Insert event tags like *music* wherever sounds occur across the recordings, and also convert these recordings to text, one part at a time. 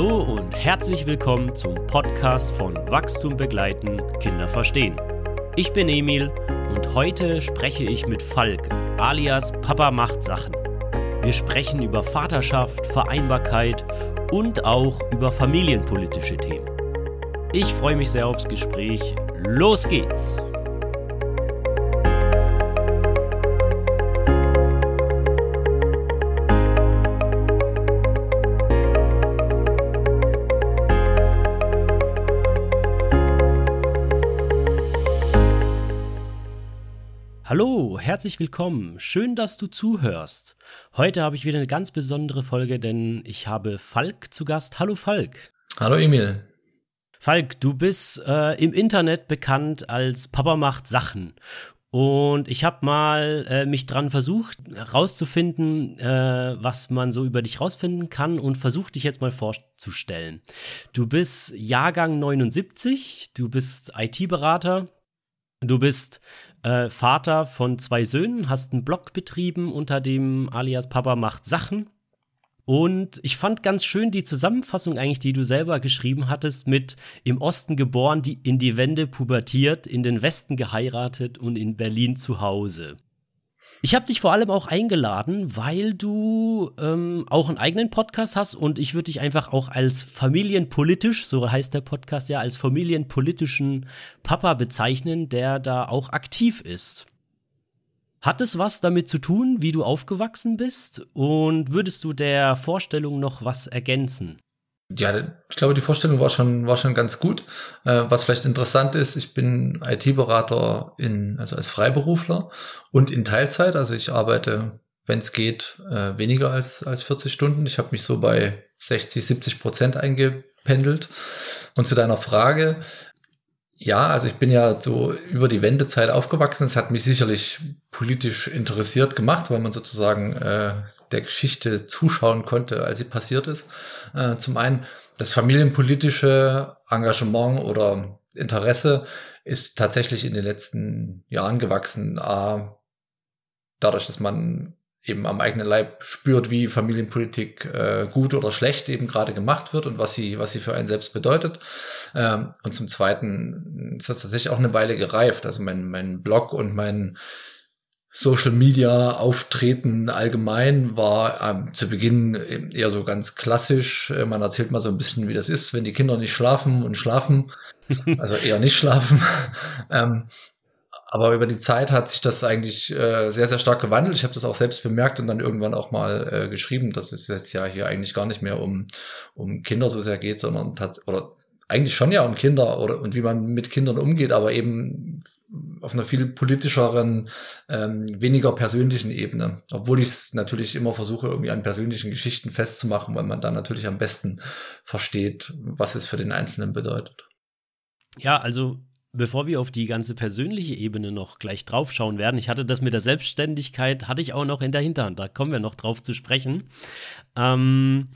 Hallo und herzlich willkommen zum Podcast von Wachstum begleiten, Kinder verstehen. Ich bin Emil und heute spreche ich mit Falk, alias Papa macht Sachen. Wir sprechen über Vaterschaft, Vereinbarkeit und auch über familienpolitische Themen. Ich freue mich sehr aufs Gespräch. Los geht's! Herzlich willkommen. Schön, dass du zuhörst. Heute habe ich wieder eine ganz besondere Folge, denn ich habe Falk zu Gast. Hallo Falk. Hallo Emil. Falk, du bist äh, im Internet bekannt als Papa macht Sachen. Und ich habe mal äh, mich dran versucht, rauszufinden, äh, was man so über dich rausfinden kann und versuche dich jetzt mal vorzustellen. Du bist Jahrgang 79, du bist IT-Berater, Du bist äh, Vater von zwei Söhnen, hast einen Blog betrieben unter dem alias Papa macht Sachen. Und ich fand ganz schön die Zusammenfassung eigentlich, die du selber geschrieben hattest, mit im Osten geboren, die in die Wende pubertiert, in den Westen geheiratet und in Berlin zu Hause. Ich habe dich vor allem auch eingeladen, weil du ähm, auch einen eigenen Podcast hast und ich würde dich einfach auch als familienpolitisch, so heißt der Podcast ja, als familienpolitischen Papa bezeichnen, der da auch aktiv ist. Hat es was damit zu tun, wie du aufgewachsen bist? Und würdest du der Vorstellung noch was ergänzen? Ja, ich glaube, die Vorstellung war schon, war schon ganz gut. Äh, was vielleicht interessant ist, ich bin IT-Berater in, also als Freiberufler und in Teilzeit. Also ich arbeite, wenn es geht, äh, weniger als, als 40 Stunden. Ich habe mich so bei 60, 70 Prozent eingependelt. Und zu deiner Frage, ja, also ich bin ja so über die Wendezeit aufgewachsen. Es hat mich sicherlich politisch interessiert gemacht, weil man sozusagen äh, der Geschichte zuschauen konnte, als sie passiert ist. Äh, zum einen das familienpolitische Engagement oder Interesse ist tatsächlich in den letzten Jahren gewachsen. Äh, dadurch, dass man eben am eigenen Leib spürt, wie Familienpolitik äh, gut oder schlecht eben gerade gemacht wird und was sie, was sie für einen selbst bedeutet. Ähm, und zum Zweiten ist das tatsächlich auch eine Weile gereift. Also mein, mein Blog und mein Social Media Auftreten allgemein war ähm, zu Beginn eher so ganz klassisch. Äh, man erzählt mal so ein bisschen, wie das ist, wenn die Kinder nicht schlafen und schlafen. Also eher nicht schlafen. *laughs* ähm, aber über die Zeit hat sich das eigentlich äh, sehr, sehr stark gewandelt. Ich habe das auch selbst bemerkt und dann irgendwann auch mal äh, geschrieben, dass es jetzt ja hier eigentlich gar nicht mehr um, um Kinder so sehr geht, sondern oder eigentlich schon ja um Kinder oder und wie man mit Kindern umgeht, aber eben auf einer viel politischeren, ähm, weniger persönlichen Ebene. Obwohl ich es natürlich immer versuche, irgendwie an persönlichen Geschichten festzumachen, weil man dann natürlich am besten versteht, was es für den Einzelnen bedeutet. Ja, also Bevor wir auf die ganze persönliche Ebene noch gleich draufschauen werden, ich hatte das mit der Selbstständigkeit, hatte ich auch noch in der Hinterhand, da kommen wir noch drauf zu sprechen. Ähm,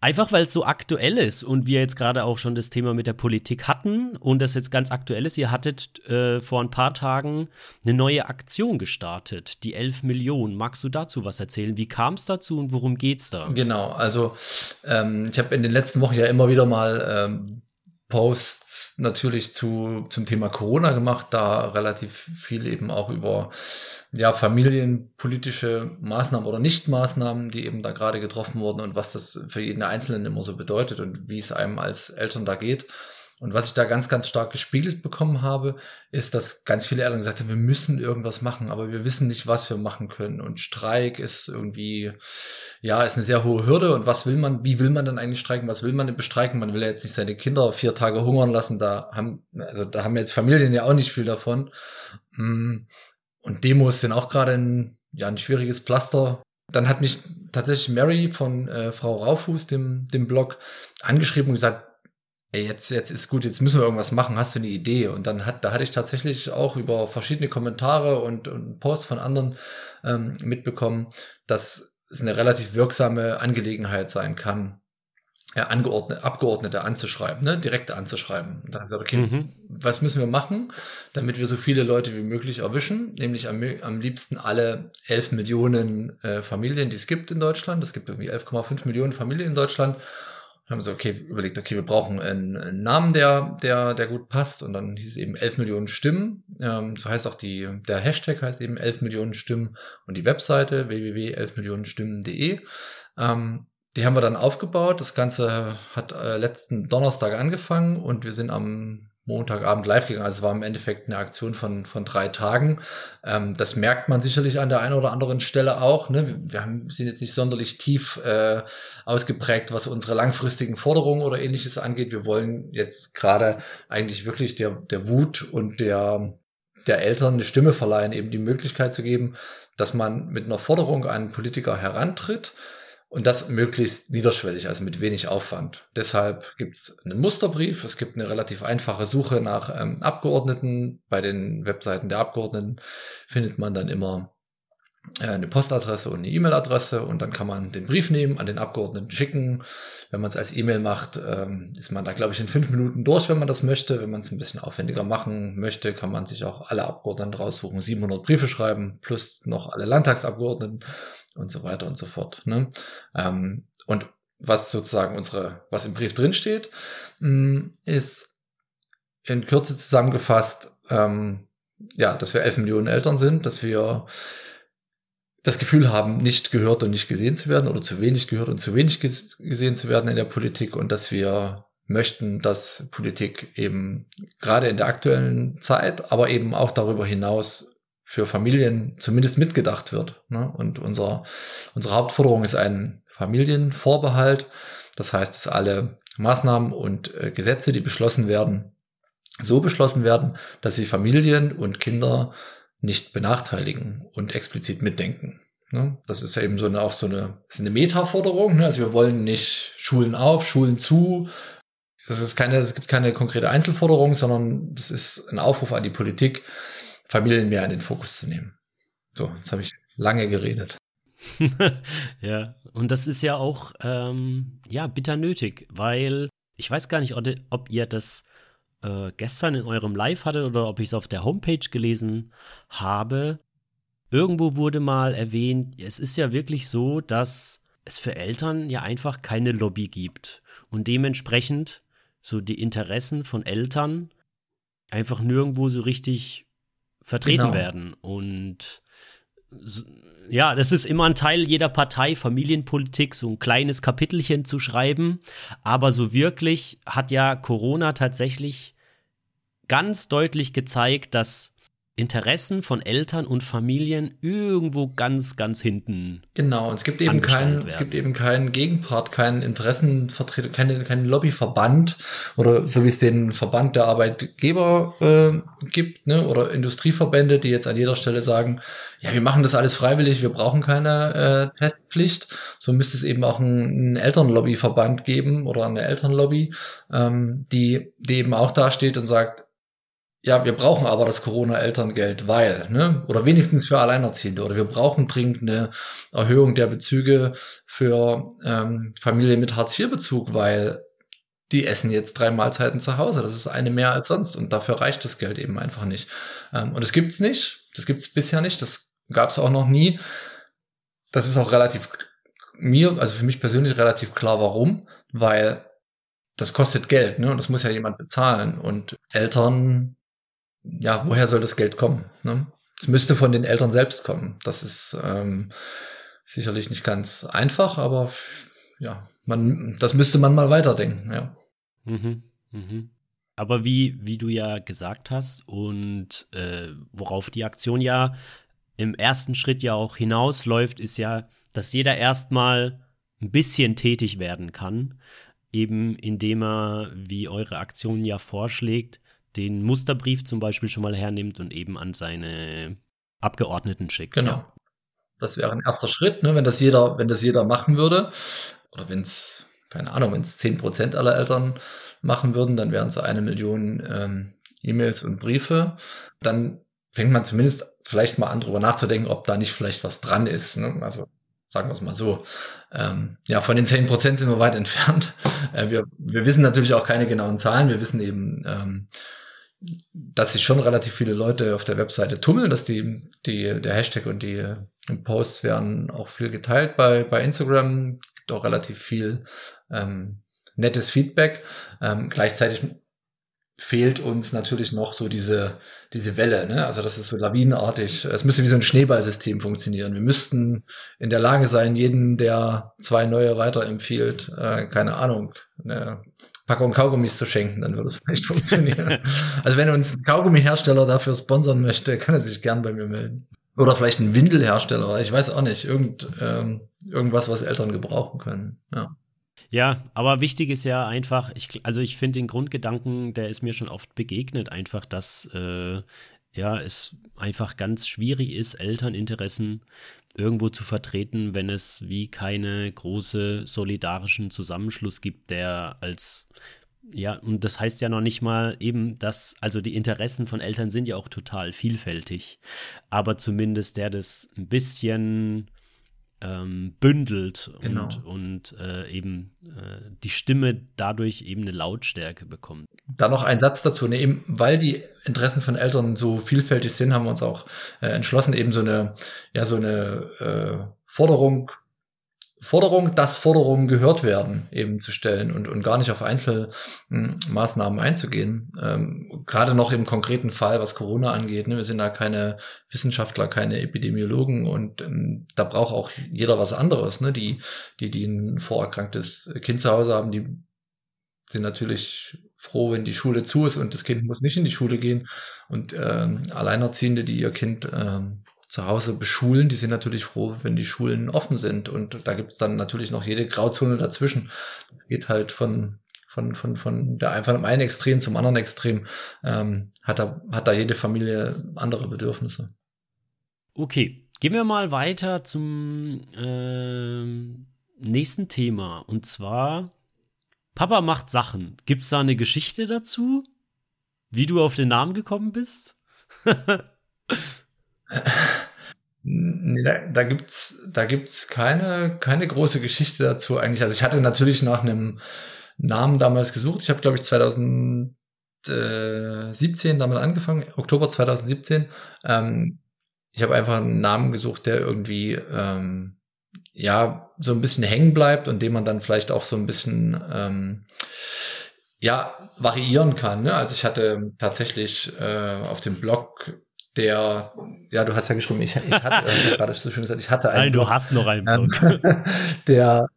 einfach weil es so aktuell ist und wir jetzt gerade auch schon das Thema mit der Politik hatten und das jetzt ganz aktuell ist. Ihr hattet äh, vor ein paar Tagen eine neue Aktion gestartet, die 11 Millionen. Magst du dazu was erzählen? Wie kam es dazu und worum geht es da? Genau, also ähm, ich habe in den letzten Wochen ja immer wieder mal ähm, Posts natürlich zu, zum Thema Corona gemacht, da relativ viel eben auch über ja, familienpolitische Maßnahmen oder Nichtmaßnahmen, die eben da gerade getroffen wurden und was das für jeden Einzelnen immer so bedeutet und wie es einem als Eltern da geht. Und was ich da ganz, ganz stark gespiegelt bekommen habe, ist, dass ganz viele Eltern gesagt haben, wir müssen irgendwas machen, aber wir wissen nicht, was wir machen können. Und Streik ist irgendwie, ja, ist eine sehr hohe Hürde. Und was will man, wie will man dann eigentlich streiken? Was will man denn bestreiken? Man will ja jetzt nicht seine Kinder vier Tage hungern lassen. Da haben, also da haben jetzt Familien ja auch nicht viel davon. Mm. Und Demos sind auch gerade ein, ja, ein schwieriges Pflaster. Dann hat mich tatsächlich Mary von äh, Frau Raufuß, dem, dem Blog, angeschrieben und gesagt, ey, jetzt, jetzt ist gut, jetzt müssen wir irgendwas machen, hast du eine Idee? Und dann hat, da hatte ich tatsächlich auch über verschiedene Kommentare und, und Posts von anderen ähm, mitbekommen, dass es eine relativ wirksame Angelegenheit sein kann, ja, Angeordnete, Abgeordnete anzuschreiben, ne, direkt anzuschreiben. Und dann habe ich gesagt, okay, mhm. was müssen wir machen, damit wir so viele Leute wie möglich erwischen? Nämlich am, am liebsten alle 11 Millionen äh, Familien, die es gibt in Deutschland. Es gibt irgendwie 11,5 Millionen Familien in Deutschland haben so, okay, überlegt, okay, wir brauchen einen, einen, Namen, der, der, der gut passt. Und dann hieß es eben 11 Millionen Stimmen. Ähm, so heißt auch die, der Hashtag heißt eben 11 Millionen Stimmen und die Webseite www.11millionenstimmen.de. Ähm, die haben wir dann aufgebaut. Das Ganze hat äh, letzten Donnerstag angefangen und wir sind am Montagabend live gegangen. Also es war im Endeffekt eine Aktion von, von drei Tagen. Ähm, das merkt man sicherlich an der einen oder anderen Stelle auch. Ne? Wir haben, sind jetzt nicht sonderlich tief äh, ausgeprägt, was unsere langfristigen Forderungen oder ähnliches angeht. Wir wollen jetzt gerade eigentlich wirklich der, der Wut und der, der Eltern eine Stimme verleihen, eben die Möglichkeit zu geben, dass man mit einer Forderung an Politiker herantritt und das möglichst niederschwellig, also mit wenig Aufwand. Deshalb gibt es einen Musterbrief, es gibt eine relativ einfache Suche nach ähm, Abgeordneten. Bei den Webseiten der Abgeordneten findet man dann immer äh, eine Postadresse und eine E-Mail-Adresse und dann kann man den Brief nehmen, an den Abgeordneten schicken. Wenn man es als E-Mail macht, ähm, ist man da, glaube ich, in fünf Minuten durch, wenn man das möchte. Wenn man es ein bisschen aufwendiger machen möchte, kann man sich auch alle Abgeordneten raussuchen, 700 Briefe schreiben, plus noch alle Landtagsabgeordneten und so weiter und so fort. Ne? Ähm, und was sozusagen unsere, was im Brief drinsteht, mm, ist in Kürze zusammengefasst, ähm, ja, dass wir elf Millionen Eltern sind, dass wir das Gefühl haben, nicht gehört und nicht gesehen zu werden oder zu wenig gehört und zu wenig gesehen zu werden in der Politik und dass wir möchten, dass Politik eben gerade in der aktuellen Zeit, aber eben auch darüber hinaus für Familien zumindest mitgedacht wird. Ne? Und unser, unsere Hauptforderung ist ein Familienvorbehalt. Das heißt, dass alle Maßnahmen und äh, Gesetze, die beschlossen werden, so beschlossen werden, dass sie Familien und Kinder nicht benachteiligen und explizit mitdenken. Ne? Das ist ja eben so eine, auch so eine, ist eine Metaforderung. Ne? Also wir wollen nicht Schulen auf, Schulen zu. Das ist keine, es gibt keine konkrete Einzelforderung, sondern das ist ein Aufruf an die Politik, Familien mehr in den Fokus zu nehmen. So, jetzt habe ich lange geredet. *laughs* ja, und das ist ja auch ähm, ja bitter nötig, weil ich weiß gar nicht, ob ihr das äh, gestern in eurem Live hattet oder ob ich es auf der Homepage gelesen habe. Irgendwo wurde mal erwähnt, es ist ja wirklich so, dass es für Eltern ja einfach keine Lobby gibt und dementsprechend so die Interessen von Eltern einfach nirgendwo so richtig vertreten genau. werden. Und ja, das ist immer ein Teil jeder Partei, Familienpolitik, so ein kleines Kapitelchen zu schreiben. Aber so wirklich hat ja Corona tatsächlich ganz deutlich gezeigt, dass Interessen von Eltern und Familien irgendwo ganz, ganz hinten. Genau, und es gibt eben keinen, es gibt eben keinen Gegenpart, keinen Interessenvertreter, keinen, keinen Lobbyverband oder so wie es den Verband der Arbeitgeber äh, gibt, ne, oder Industrieverbände, die jetzt an jeder Stelle sagen, ja, wir machen das alles freiwillig, wir brauchen keine äh, Testpflicht. So müsste es eben auch einen, einen Elternlobbyverband geben oder eine Elternlobby, ähm, die, die eben auch dasteht und sagt, ja, wir brauchen aber das Corona-Elterngeld, weil, ne, oder wenigstens für Alleinerziehende, oder wir brauchen dringend eine Erhöhung der Bezüge für ähm, Familien mit Hartz-IV-Bezug, weil die essen jetzt drei Mahlzeiten zu Hause. Das ist eine mehr als sonst und dafür reicht das Geld eben einfach nicht. Ähm, und das gibt's nicht. Das gibt's bisher nicht. Das gab's auch noch nie. Das ist auch relativ mir, also für mich persönlich relativ klar, warum, weil das kostet Geld, ne? Und das muss ja jemand bezahlen. Und Eltern ja, woher soll das Geld kommen? Ne? Es müsste von den Eltern selbst kommen. Das ist ähm, sicherlich nicht ganz einfach, aber ja, man, das müsste man mal weiterdenken, ja. Mhm, mhm. Aber wie, wie du ja gesagt hast und äh, worauf die Aktion ja im ersten Schritt ja auch hinausläuft, ist ja, dass jeder erstmal ein bisschen tätig werden kann, eben indem er, wie eure Aktion ja vorschlägt, den Musterbrief zum Beispiel schon mal hernimmt und eben an seine Abgeordneten schickt. Genau. Ja. Das wäre ein erster Schritt, ne, wenn das jeder, wenn das jeder machen würde. Oder wenn es, keine Ahnung, wenn es 10% aller Eltern machen würden, dann wären es eine Million ähm, E-Mails und Briefe. Dann fängt man zumindest vielleicht mal an, drüber nachzudenken, ob da nicht vielleicht was dran ist. Ne? Also sagen wir es mal so. Ähm, ja, von den 10% sind wir weit *laughs* entfernt. Äh, wir, wir wissen natürlich auch keine genauen Zahlen. Wir wissen eben, ähm, dass sich schon relativ viele Leute auf der Webseite tummeln, dass die, die, der Hashtag und die Posts werden auch viel geteilt bei, bei Instagram, gibt auch relativ viel ähm, nettes Feedback. Ähm, gleichzeitig fehlt uns natürlich noch so diese, diese Welle. Ne? Also das ist so lawinenartig. Es müsste wie so ein Schneeballsystem funktionieren. Wir müssten in der Lage sein, jeden, der zwei neue weiterempfiehlt, äh, keine Ahnung, eine Packung Kaugummis zu schenken, dann würde es *laughs* vielleicht funktionieren. also wenn uns ein Kaugummihersteller dafür sponsern möchte, kann er sich gern bei mir melden. Oder vielleicht ein Windelhersteller, ich weiß auch nicht. Irgend, ähm, irgendwas, was Eltern gebrauchen können. Ja. Ja, aber wichtig ist ja einfach, ich, also ich finde den Grundgedanken, der ist mir schon oft begegnet, einfach, dass äh, ja, es einfach ganz schwierig ist, Elterninteressen irgendwo zu vertreten, wenn es wie keine große solidarischen Zusammenschluss gibt, der als ja, und das heißt ja noch nicht mal eben, dass, also die Interessen von Eltern sind ja auch total vielfältig, aber zumindest der das ein bisschen ähm, bündelt genau. und, und äh, eben äh, die Stimme dadurch eben eine Lautstärke bekommt. Da noch ein Satz dazu, ne, eben weil die Interessen von Eltern so vielfältig sind, haben wir uns auch äh, entschlossen, eben so eine, ja, so eine äh, Forderung Forderung, dass Forderungen gehört werden, eben zu stellen und, und gar nicht auf Einzelmaßnahmen einzugehen. Ähm, gerade noch im konkreten Fall, was Corona angeht. Ne, wir sind da keine Wissenschaftler, keine Epidemiologen und ähm, da braucht auch jeder was anderes. Ne? Die, die, die ein vorerkranktes Kind zu Hause haben, die sind natürlich froh, wenn die Schule zu ist und das Kind muss nicht in die Schule gehen. Und ähm, Alleinerziehende, die ihr Kind ähm, zu Hause beschulen, die sind natürlich froh, wenn die Schulen offen sind. Und da gibt es dann natürlich noch jede Grauzone dazwischen. geht halt von, von, von, von der von einem Extrem zum anderen Extrem. Ähm, hat, da, hat da jede Familie andere Bedürfnisse. Okay, gehen wir mal weiter zum äh, nächsten Thema. Und zwar, Papa macht Sachen. Gibt es da eine Geschichte dazu? Wie du auf den Namen gekommen bist? *laughs* Nee, da, da gibt's, da gibt's keine, keine große Geschichte dazu eigentlich. Also ich hatte natürlich nach einem Namen damals gesucht. Ich habe, glaube ich, 2017 damit angefangen, Oktober 2017. Ähm, ich habe einfach einen Namen gesucht, der irgendwie ähm, ja so ein bisschen hängen bleibt und den man dann vielleicht auch so ein bisschen ähm, ja variieren kann. Ne? Also ich hatte tatsächlich äh, auf dem Blog der, ja, du hast ja geschrieben, ich, ich hatte, *laughs* äh, gerade so schön gesagt, ich hatte einen. Nein, du hast noch einen ähm, Blog. *laughs* der,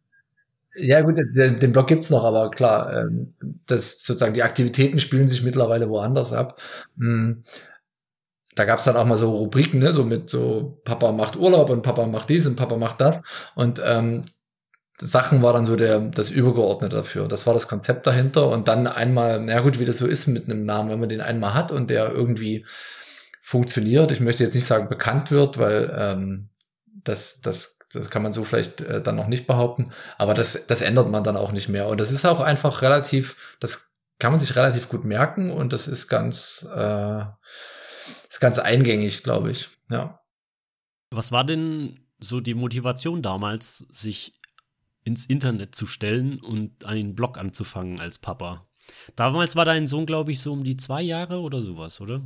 ja gut, den, den Blog gibt's noch, aber klar, ähm, das sozusagen die Aktivitäten spielen sich mittlerweile woanders ab. Hm. Da gab's dann auch mal so Rubriken, ne, so mit so Papa macht Urlaub und Papa macht dies und Papa macht das. Und ähm, Sachen war dann so der, das Übergeordnete dafür. Das war das Konzept dahinter. Und dann einmal, na gut, wie das so ist mit einem Namen, wenn man den einmal hat und der irgendwie funktioniert. Ich möchte jetzt nicht sagen bekannt wird, weil ähm, das, das, das kann man so vielleicht äh, dann noch nicht behaupten, aber das, das ändert man dann auch nicht mehr. Und das ist auch einfach relativ, das kann man sich relativ gut merken und das ist ganz, äh, ist ganz eingängig, glaube ich. Ja. Was war denn so die Motivation damals, sich ins Internet zu stellen und einen Blog anzufangen als Papa? Damals war dein Sohn, glaube ich, so um die zwei Jahre oder sowas, oder?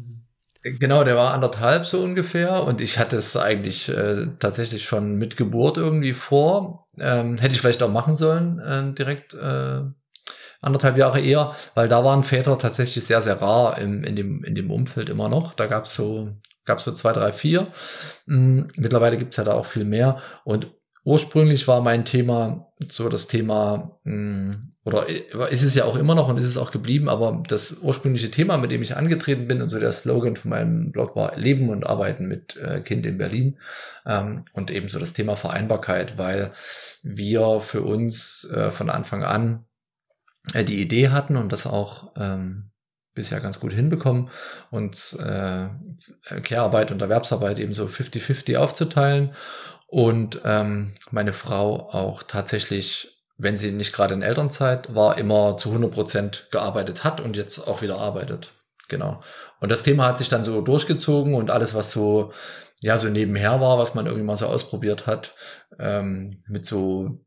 Genau, der war anderthalb so ungefähr und ich hatte es eigentlich äh, tatsächlich schon mit Geburt irgendwie vor. Ähm, hätte ich vielleicht auch machen sollen, äh, direkt äh, anderthalb Jahre eher, weil da waren Väter tatsächlich sehr, sehr rar im, in, dem, in dem Umfeld immer noch. Da gab es so, gab's so zwei, drei, vier. Mhm. Mittlerweile gibt's ja da auch viel mehr. Und Ursprünglich war mein Thema so das Thema, hm, oder ist es ja auch immer noch und ist es auch geblieben, aber das ursprüngliche Thema, mit dem ich angetreten bin und so der Slogan von meinem Blog war Leben und Arbeiten mit äh, Kind in Berlin ähm, und ebenso das Thema Vereinbarkeit, weil wir für uns äh, von Anfang an äh, die Idee hatten und das auch ähm, bisher ganz gut hinbekommen, uns äh, Care-Arbeit und Erwerbsarbeit eben so 50-50 aufzuteilen und ähm, meine Frau auch tatsächlich, wenn sie nicht gerade in Elternzeit war, immer zu 100 Prozent gearbeitet hat und jetzt auch wieder arbeitet. Genau. Und das Thema hat sich dann so durchgezogen und alles, was so, ja, so nebenher war, was man irgendwie mal so ausprobiert hat, ähm, mit so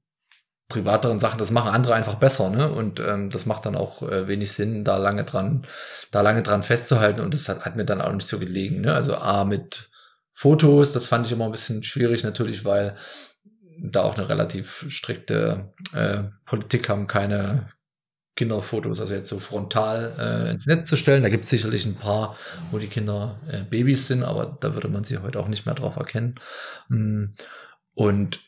privateren Sachen, das machen andere einfach besser, ne? Und ähm, das macht dann auch äh, wenig Sinn, da lange dran, da lange dran festzuhalten. Und das hat, hat mir dann auch nicht so gelegen, ne? Also A mit Fotos, das fand ich immer ein bisschen schwierig natürlich, weil da auch eine relativ strikte äh, Politik haben, keine Kinderfotos, also jetzt so frontal äh, ins Netz zu stellen. Da gibt es sicherlich ein paar, wo die Kinder äh, Babys sind, aber da würde man sie heute auch nicht mehr drauf erkennen. Mm, und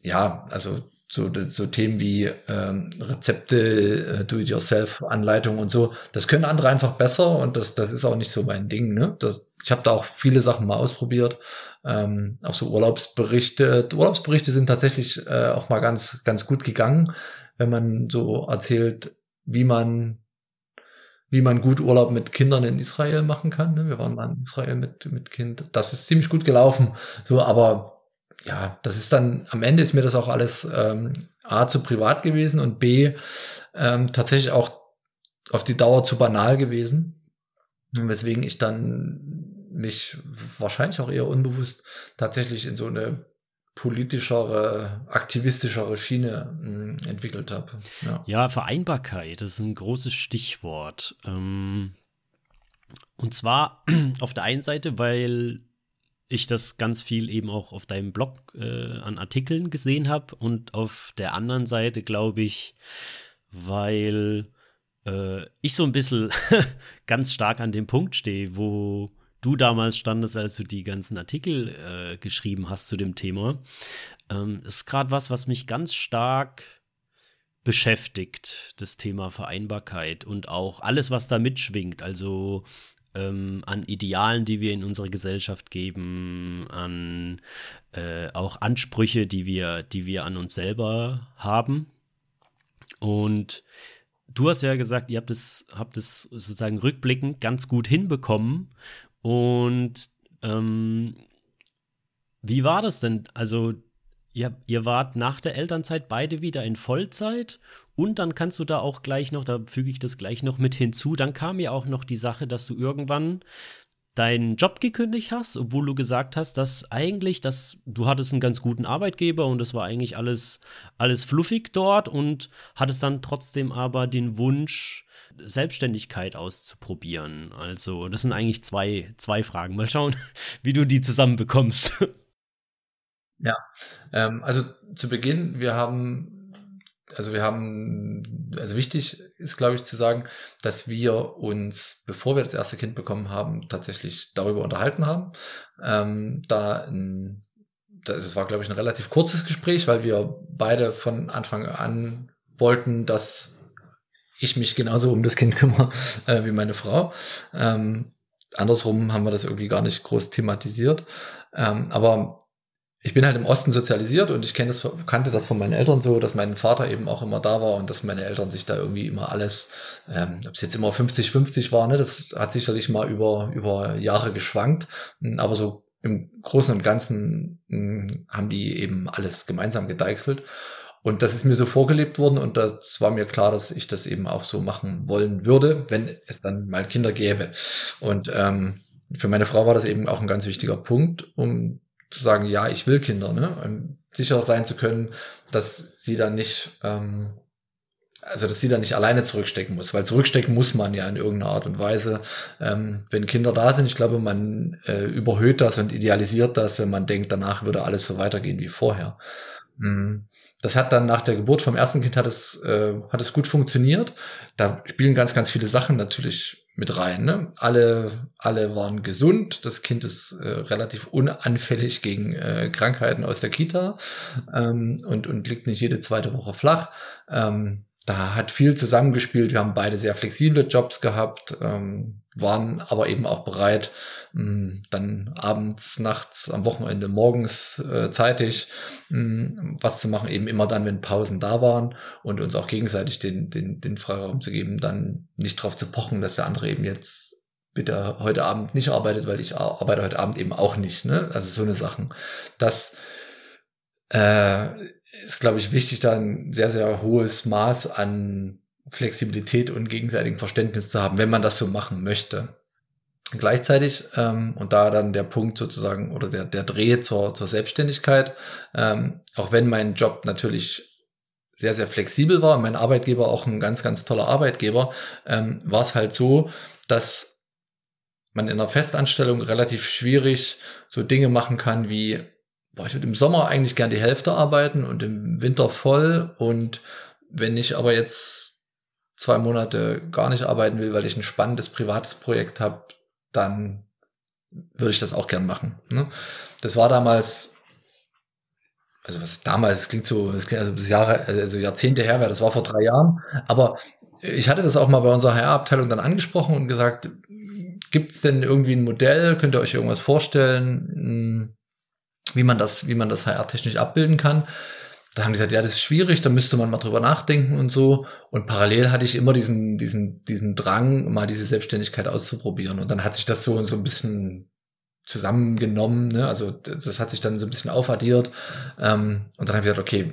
ja, also so, so Themen wie ähm, Rezepte, äh, Do-it-yourself-Anleitungen und so, das können andere einfach besser und das, das ist auch nicht so mein Ding. Ne? Das, ich habe da auch viele Sachen mal ausprobiert, ähm, auch so Urlaubsberichte. Urlaubsberichte sind tatsächlich äh, auch mal ganz, ganz gut gegangen, wenn man so erzählt, wie man wie man gut Urlaub mit Kindern in Israel machen kann. Ne? Wir waren mal in Israel mit, mit Kind. Das ist ziemlich gut gelaufen. So, aber ja, das ist dann, am Ende ist mir das auch alles ähm, A zu privat gewesen und B ähm, tatsächlich auch auf die Dauer zu banal gewesen. Weswegen ich dann mich wahrscheinlich auch eher unbewusst tatsächlich in so eine politischere, aktivistischere Schiene mh, hm, entwickelt habe. Ja. ja. Vereinbarkeit, ist ein großes Stichwort. Ähm, und zwar *clears throat* auf der einen Seite, weil ich das ganz viel eben auch auf deinem Blog äh, an Artikeln gesehen habe und auf der anderen Seite glaube ich, weil äh, ich so ein bisschen *laughs* ganz stark an dem Punkt stehe, wo du damals standest, als du die ganzen Artikel äh, geschrieben hast zu dem Thema, ähm, ist gerade was, was mich ganz stark beschäftigt, das Thema Vereinbarkeit und auch alles, was da mitschwingt. Also ähm, an Idealen, die wir in unsere Gesellschaft geben, an äh, auch Ansprüche, die wir, die wir an uns selber haben. Und du hast ja gesagt, ihr habt es, habt es sozusagen rückblickend ganz gut hinbekommen. Und ähm, wie war das denn? Also Ihr, ihr wart nach der Elternzeit beide wieder in Vollzeit und dann kannst du da auch gleich noch, da füge ich das gleich noch mit hinzu, dann kam ja auch noch die Sache, dass du irgendwann deinen Job gekündigt hast, obwohl du gesagt hast, dass eigentlich, dass du hattest einen ganz guten Arbeitgeber und es war eigentlich alles, alles fluffig dort und hattest dann trotzdem aber den Wunsch, Selbstständigkeit auszuprobieren. Also, das sind eigentlich zwei, zwei Fragen. Mal schauen, *laughs* wie du die zusammenbekommst. Ja, ähm, also zu Beginn, wir haben, also wir haben, also wichtig ist, glaube ich, zu sagen, dass wir uns, bevor wir das erste Kind bekommen haben, tatsächlich darüber unterhalten haben. Ähm, da ein, das war, glaube ich, ein relativ kurzes Gespräch, weil wir beide von Anfang an wollten, dass ich mich genauso um das Kind *laughs* kümmere äh, wie meine Frau. Ähm, andersrum haben wir das irgendwie gar nicht groß thematisiert. Ähm, aber ich bin halt im Osten sozialisiert und ich das, kannte das von meinen Eltern so, dass mein Vater eben auch immer da war und dass meine Eltern sich da irgendwie immer alles, ähm, ob es jetzt immer 50-50 war, ne, das hat sicherlich mal über, über Jahre geschwankt, hm, aber so im Großen und Ganzen mh, hm, haben die eben alles gemeinsam gedeichselt. Und das ist mir so vorgelebt worden und das war mir klar, dass ich das eben auch so machen wollen würde, wenn es dann mal Kinder gäbe. Und ähm, für meine Frau war das eben auch ein ganz wichtiger Punkt, um zu sagen, ja, ich will Kinder, ne? Um sicher sein zu können, dass sie dann nicht, ähm, also dass sie dann nicht alleine zurückstecken muss, weil zurückstecken muss man ja in irgendeiner Art und Weise. Ähm, wenn Kinder da sind, ich glaube, man äh, überhöht das und idealisiert das, wenn man denkt, danach würde alles so weitergehen wie vorher. Mhm. Das hat dann nach der Geburt vom ersten Kind hat es, äh, hat es gut funktioniert. Da spielen ganz, ganz viele Sachen natürlich mit rein. Ne? Alle, alle waren gesund. Das Kind ist äh, relativ unanfällig gegen äh, Krankheiten aus der Kita ähm, und, und liegt nicht jede zweite Woche flach. Ähm, da hat viel zusammengespielt. Wir haben beide sehr flexible Jobs gehabt, ähm, waren aber eben auch bereit, dann abends, nachts, am Wochenende, morgens äh, zeitig mh, hm, was zu machen, eben immer dann, wenn Pausen da waren und uns auch gegenseitig den, den, den Freiraum zu geben, dann nicht darauf zu pochen, dass der andere eben jetzt bitte heute Abend nicht arbeitet, weil ich arbeite heute Abend eben auch nicht. Ne? Also so eine Sachen. Das äh, ist, glaube ich, wichtig, da ein sehr, sehr hohes Maß an Flexibilität und gegenseitigem Verständnis zu haben, wenn man das so machen möchte. Gleichzeitig, ähm, und da dann der Punkt sozusagen oder der, der Dreh zur, zur Selbstständigkeit, ähm, auch wenn mein Job natürlich sehr, sehr flexibel war, mein Arbeitgeber auch ein ganz, ganz toller Arbeitgeber, ähm, war es halt so, dass man in einer Festanstellung relativ schwierig so Dinge machen kann wie boah, ich würde im Sommer eigentlich gern die Hälfte arbeiten und im Winter voll. Und wenn ich aber jetzt zwei Monate gar nicht arbeiten will, weil ich ein spannendes privates Projekt habe, dann würde ich das auch gern machen. Ne? Das war damals, also was damals, das klingt so, das klingt also Jahre, also Jahrzehnte her, das war vor drei Jahren, aber ich hatte das auch mal bei unserer HR-Abteilung dann angesprochen und gesagt, gibt es denn irgendwie ein Modell, könnt ihr euch irgendwas vorstellen, hm, wie man das, wie man das HR-technisch abbilden kann? Da haben die gesagt, ja, das ist schwierig, da müsste man mal drüber nachdenken und so. Und parallel hatte ich immer diesen, diesen, diesen Drang, mal diese Selbstständigkeit auszuprobieren. Und dann hat sich das so, so ein bisschen zusammengenommen, ne? also das hat sich dann so ein bisschen aufaddiert. Ähm, und dann habe ich gesagt, okay,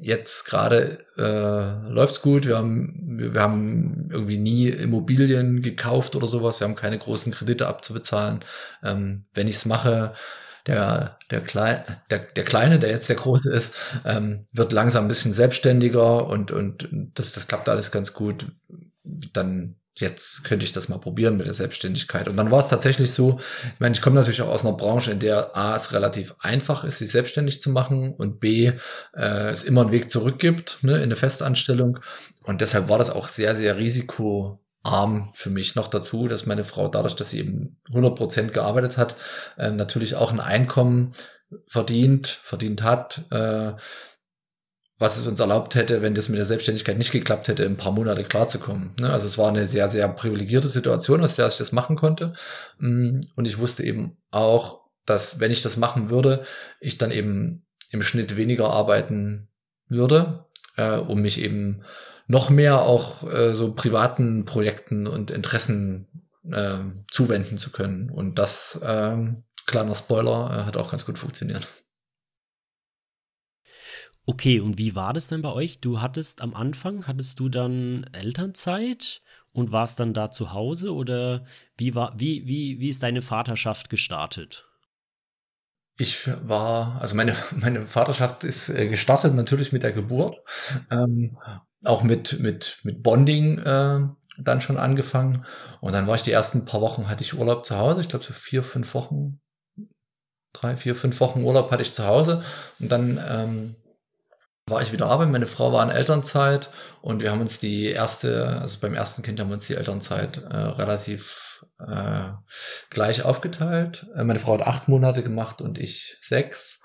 jetzt gerade äh, läuft's gut. Wir haben, wir, wir haben irgendwie nie Immobilien gekauft oder sowas. Wir haben keine großen Kredite abzubezahlen. Ähm, wenn ich's mache, der, der, Klein, der, der Kleine, der jetzt der Große ist, ähm, wird langsam ein bisschen selbstständiger und, und das, das klappt alles ganz gut. Dann jetzt könnte ich das mal probieren mit der Selbstständigkeit. Und dann war es tatsächlich so, ich meine, ich komme natürlich auch aus einer Branche, in der A, es relativ einfach ist, sich selbstständig zu machen und B, äh, es immer einen Weg zurück gibt ne, in eine Festanstellung. Und deshalb war das auch sehr, sehr risikoarm für mich noch dazu, dass meine Frau dadurch, dass sie eben 100 Prozent gearbeitet hat, äh, natürlich auch ein Einkommen verdient, verdient hat, äh, was es uns erlaubt hätte, wenn das mit der Selbstständigkeit nicht geklappt hätte, ein paar Monate klarzukommen. Ne? Also es war eine sehr, sehr privilegierte Situation, aus der ich das machen konnte. Mm, und ich wusste eben auch, dass wenn ich das machen würde, ich dann eben im Schnitt weniger arbeiten würde, äh, um mich eben noch mehr auch äh, so privaten Projekten und Interessen äh, zuwenden zu können. Und das, äh, kleiner Spoiler, äh, hat auch ganz gut funktioniert. Okay, und wie war das denn bei euch? Du hattest am Anfang, hattest du dann Elternzeit und warst dann da zu Hause oder wie war, wie, wie, wie ist deine Vaterschaft gestartet? Ich war, also meine, *laughs* meine Vaterschaft ist äh, gestartet natürlich mit der Geburt, ähm, auch mit, mit, mit Bonding äh, dann schon angefangen. Und dann war ich die ersten paar Wochen, hatte ich Urlaub zu Hause, ich glaube so vier, fünf Wochen, drei, vier, fünf Wochen Urlaub hatte ich zu Hause. Und dann ähm, war ich wieder arbeiten. Meine Frau war in Elternzeit und wir haben uns die erste, also beim ersten Kind haben wir uns die Elternzeit äh, relativ äh, gleich aufgeteilt. Äh, meine Frau hat acht Monate gemacht und ich sechs.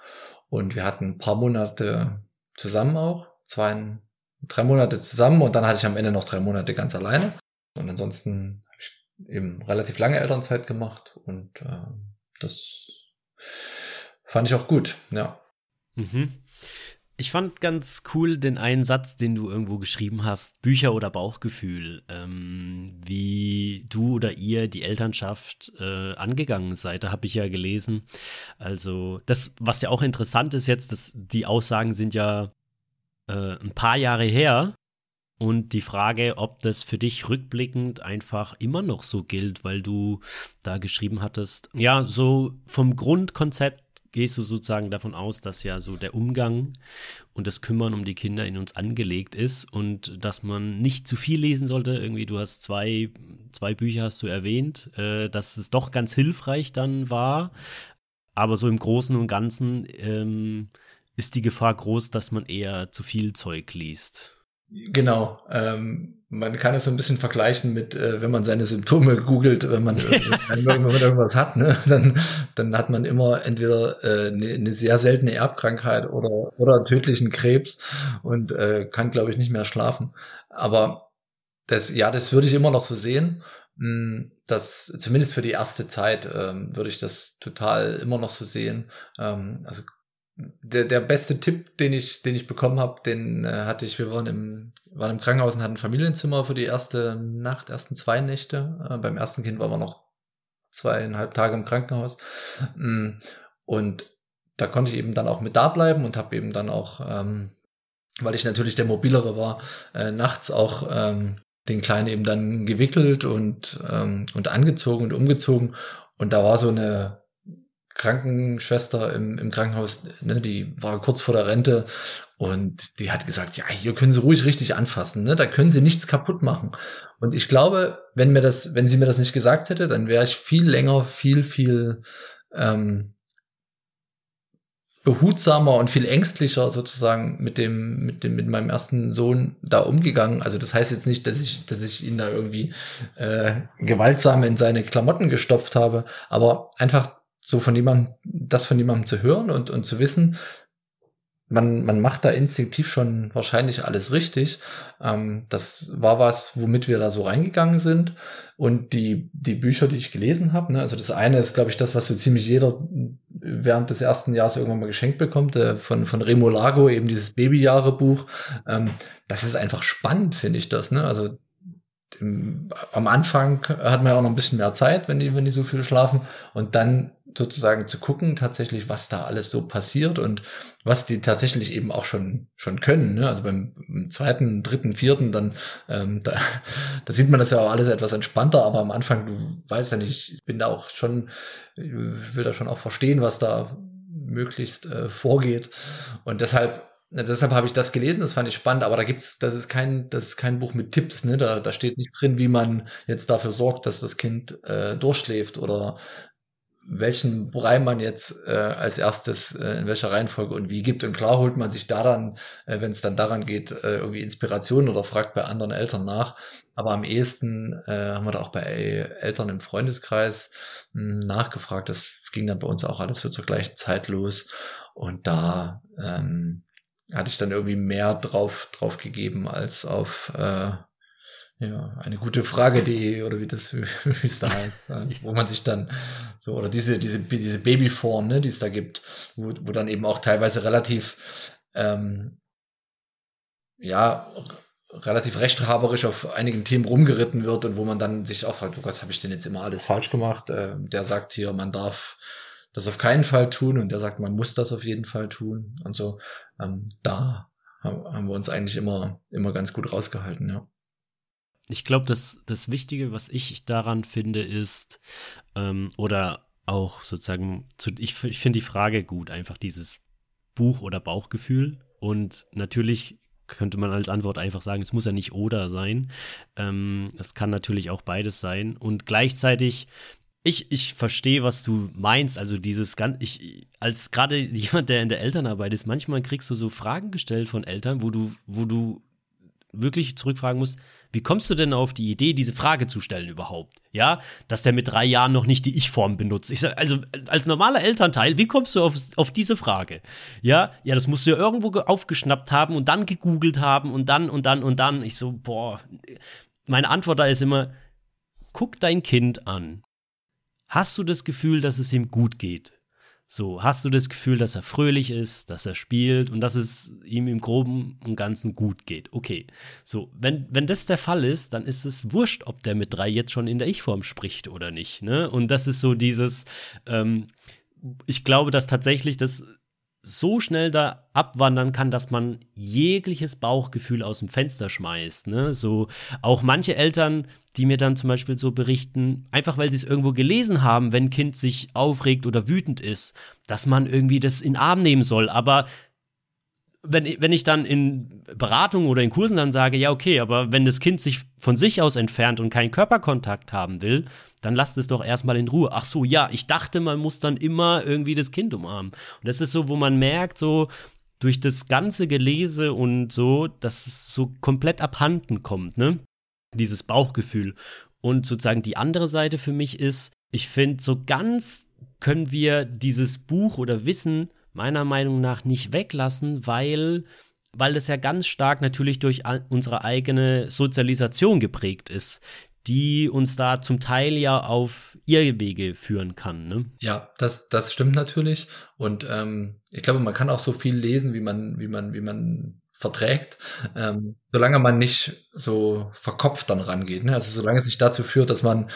Und wir hatten ein paar Monate zusammen auch, zwei, drei Monate zusammen und dann hatte ich am Ende noch drei Monate ganz alleine. Und ansonsten habe ich eben relativ lange Elternzeit gemacht und äh, das fand ich auch gut, ja. Mhm. Ich fand ganz cool den einen Satz, den du irgendwo geschrieben hast, Bücher oder Bauchgefühl, ähm, wie du oder ihr die Elternschaft äh, angegangen seid. Da habe ich ja gelesen. Also das, was ja auch interessant ist jetzt, dass die Aussagen sind ja äh, ein paar Jahre her. Und die Frage, ob das für dich rückblickend einfach immer noch so gilt, weil du da geschrieben hattest, ja, so vom Grundkonzept gehst du sozusagen davon aus, dass ja so der Umgang und das Kümmern um die Kinder in uns angelegt ist und dass man nicht zu viel lesen sollte. Irgendwie, du hast zwei, zwei Bücher hast du erwähnt, äh, dass es doch ganz hilfreich dann war. Aber so im Großen und Ganzen ähm, ist die Gefahr groß, dass man eher zu viel Zeug liest. Genau. Ähm, man kann es so ein bisschen vergleichen mit, äh, wenn man seine Symptome googelt, wenn man, *laughs* wenn man irgendwas hat, ne, dann, dann hat man immer entweder äh, eine, eine sehr seltene Erbkrankheit oder, oder tödlichen Krebs und äh, kann, glaube ich, nicht mehr schlafen. Aber das, ja, das würde ich immer noch so sehen. Hm, das, zumindest für die erste Zeit ähm, würde ich das total immer noch so sehen. Ähm, also der, der beste Tipp, den ich, den ich bekommen habe, den äh, hatte ich, wir waren im, waren im Krankenhaus und hatten ein Familienzimmer für die erste Nacht, ersten zwei Nächte. Äh, beim ersten Kind waren wir noch zweieinhalb Tage im Krankenhaus. Mm, und da konnte ich eben dann auch mit da bleiben und habe eben dann auch, ähm, weil ich natürlich der mobilere war, äh, nachts auch ähm, den Kleinen eben dann gewickelt und, ähm, und angezogen und umgezogen. Und da war so eine, Krankenschwester im, im Krankenhaus, ne, die war kurz vor der Rente und die hat gesagt, ja, hier können Sie ruhig richtig anfassen, ne? da können Sie nichts kaputt machen. Und ich glaube, wenn mir das, wenn sie mir das nicht gesagt hätte, dann wäre ich viel länger, viel, viel ähm, behutsamer und viel ängstlicher sozusagen mit dem, mit dem, mit meinem ersten Sohn da umgegangen. Also das heißt jetzt nicht, dass ich, dass ich ihn da irgendwie äh, gewaltsam in seine Klamotten gestopft habe, aber einfach so von jemandem, das von jemandem zu hören und, und zu wissen, man, man macht da instinktiv schon wahrscheinlich alles richtig. Ähm, das war was, womit wir da so reingegangen sind. Und die, die Bücher, die ich gelesen habe, ne, also das eine ist, glaube ich, das, was so ziemlich jeder während des ersten Jahres irgendwann mal geschenkt bekommt, äh, von, von Remo Lago, eben dieses Babyjahrebuch. Ähm, das ist einfach spannend, finde ich das. Ne? Also im, am Anfang hat man ja auch noch ein bisschen mehr Zeit, wenn die, wenn die so viel schlafen. Und dann sozusagen zu gucken, tatsächlich, was da alles so passiert und was die tatsächlich eben auch schon schon können. Ne? Also beim, zweiten, dritten, vierten, dann ähm, da, *laughs* da sieht man das ja auch alles etwas entspannter, aber am Anfang, du weißt ja nicht, ich bin da auch schon, will da schon auch verstehen, was da möglichst äh, vorgeht. Und deshalb deshalb habe ich das gelesen, das fand ich spannend, aber da gibt's, das ist kein, das ist kein Buch mit Tipps, ne? Da, da steht nicht drin, wie man jetzt dafür sorgt, dass das Kind äh, durchschläft oder welchen Brei man jetzt äh, als erstes äh, in welcher Reihenfolge und wie gibt. Und klar holt man sich da dann, äh, wenn es dann daran geht, äh, irgendwie Inspiration oder fragt bei anderen Eltern nach. Aber am ehesten äh, haben wir da auch bei Eltern im Freundeskreis mh, hm, nachgefragt. Das ging dann bei uns auch alles so zur gleichen Zeit los. Und da ähm, hatte ich dann irgendwie mehr drauf, drauf gegeben als auf äh, ja, eine gute Frage.de oder wie das, *laughs* wie es da heißt, ja. *laughs* wo man sich dann so, oder diese, diese, diese Babyform, ne, die es da gibt, wo, wo dann eben auch teilweise relativ, ähm, ja, relativ rechthaberisch auf einigen Themen rumgeritten wird und wo man dann sich auch fragt, oh Gott, habe ich denn jetzt immer alles falsch gemacht? Äh, der sagt hier, man darf das auf keinen Fall tun und der sagt, man muss das auf jeden Fall tun und so. Ähm, da haben wir uns eigentlich immer, immer ganz gut rausgehalten, ja ich glaube, das, das Wichtige, was ich daran finde, ist, ähm, oder auch sozusagen, zu, ich, ich finde die Frage gut, einfach dieses Buch- oder Bauchgefühl. Und natürlich könnte man als Antwort einfach sagen, es muss ja nicht oder sein. Ähm, es kann natürlich auch beides sein. Und gleichzeitig, ich, ich verstehe, was du meinst. Also dieses ganz, ich, als gerade *laughs* jemand, der in der Elternarbeit ist, manchmal kriegst du so Fragen gestellt von Eltern, wo du, wo du wirklich zurückfragen musst, wie kommst du denn auf die Idee, diese Frage zu stellen überhaupt? Ja, dass der mit drei Jahren noch nicht die Ich-Form benutzt. Ich sag, also als normaler Elternteil, wie kommst du auf, auf diese Frage? Ja, ja, das musst du ja irgendwo aufgeschnappt haben und dann gegoogelt haben und dann und dann und dann. Ich so, boah, meine Antwort da ist immer, guck dein Kind an. Hast du das Gefühl, dass es ihm gut geht? So, hast du das Gefühl, dass er fröhlich ist, dass er spielt und dass es ihm im Groben und Ganzen gut geht? Okay. So, wenn, wenn das der Fall ist, dann ist es wurscht, ob der mit drei jetzt schon in der Ich-Form spricht oder nicht. Ne? Und das ist so dieses, ähm, ich glaube, dass tatsächlich das so schnell da abwandern kann, dass man jegliches Bauchgefühl aus dem Fenster schmeißt. Ne? So auch manche Eltern, die mir dann zum Beispiel so berichten, einfach weil sie es irgendwo gelesen haben, wenn ein Kind sich aufregt oder wütend ist, dass man irgendwie das in Arm nehmen soll. Aber wenn, wenn ich dann in Beratungen oder in Kursen dann sage, ja, okay, aber wenn das Kind sich von sich aus entfernt und keinen Körperkontakt haben will, dann lasst es doch erstmal in Ruhe. Ach so, ja, ich dachte, man muss dann immer irgendwie das Kind umarmen. Und das ist so, wo man merkt, so durch das ganze Gelese und so, dass es so komplett abhanden kommt, ne? Dieses Bauchgefühl. Und sozusagen die andere Seite für mich ist, ich finde, so ganz können wir dieses Buch oder Wissen meiner Meinung nach nicht weglassen, weil weil das ja ganz stark natürlich durch unsere eigene Sozialisation geprägt ist die uns da zum Teil ja auf Irrwege führen kann. Ne? Ja, das, das stimmt natürlich. Und ähm, ich glaube, man kann auch so viel lesen, wie man, wie man, wie man verträgt, ähm, solange man nicht so verkopft dann rangeht. Ne? Also solange es sich dazu führt, dass man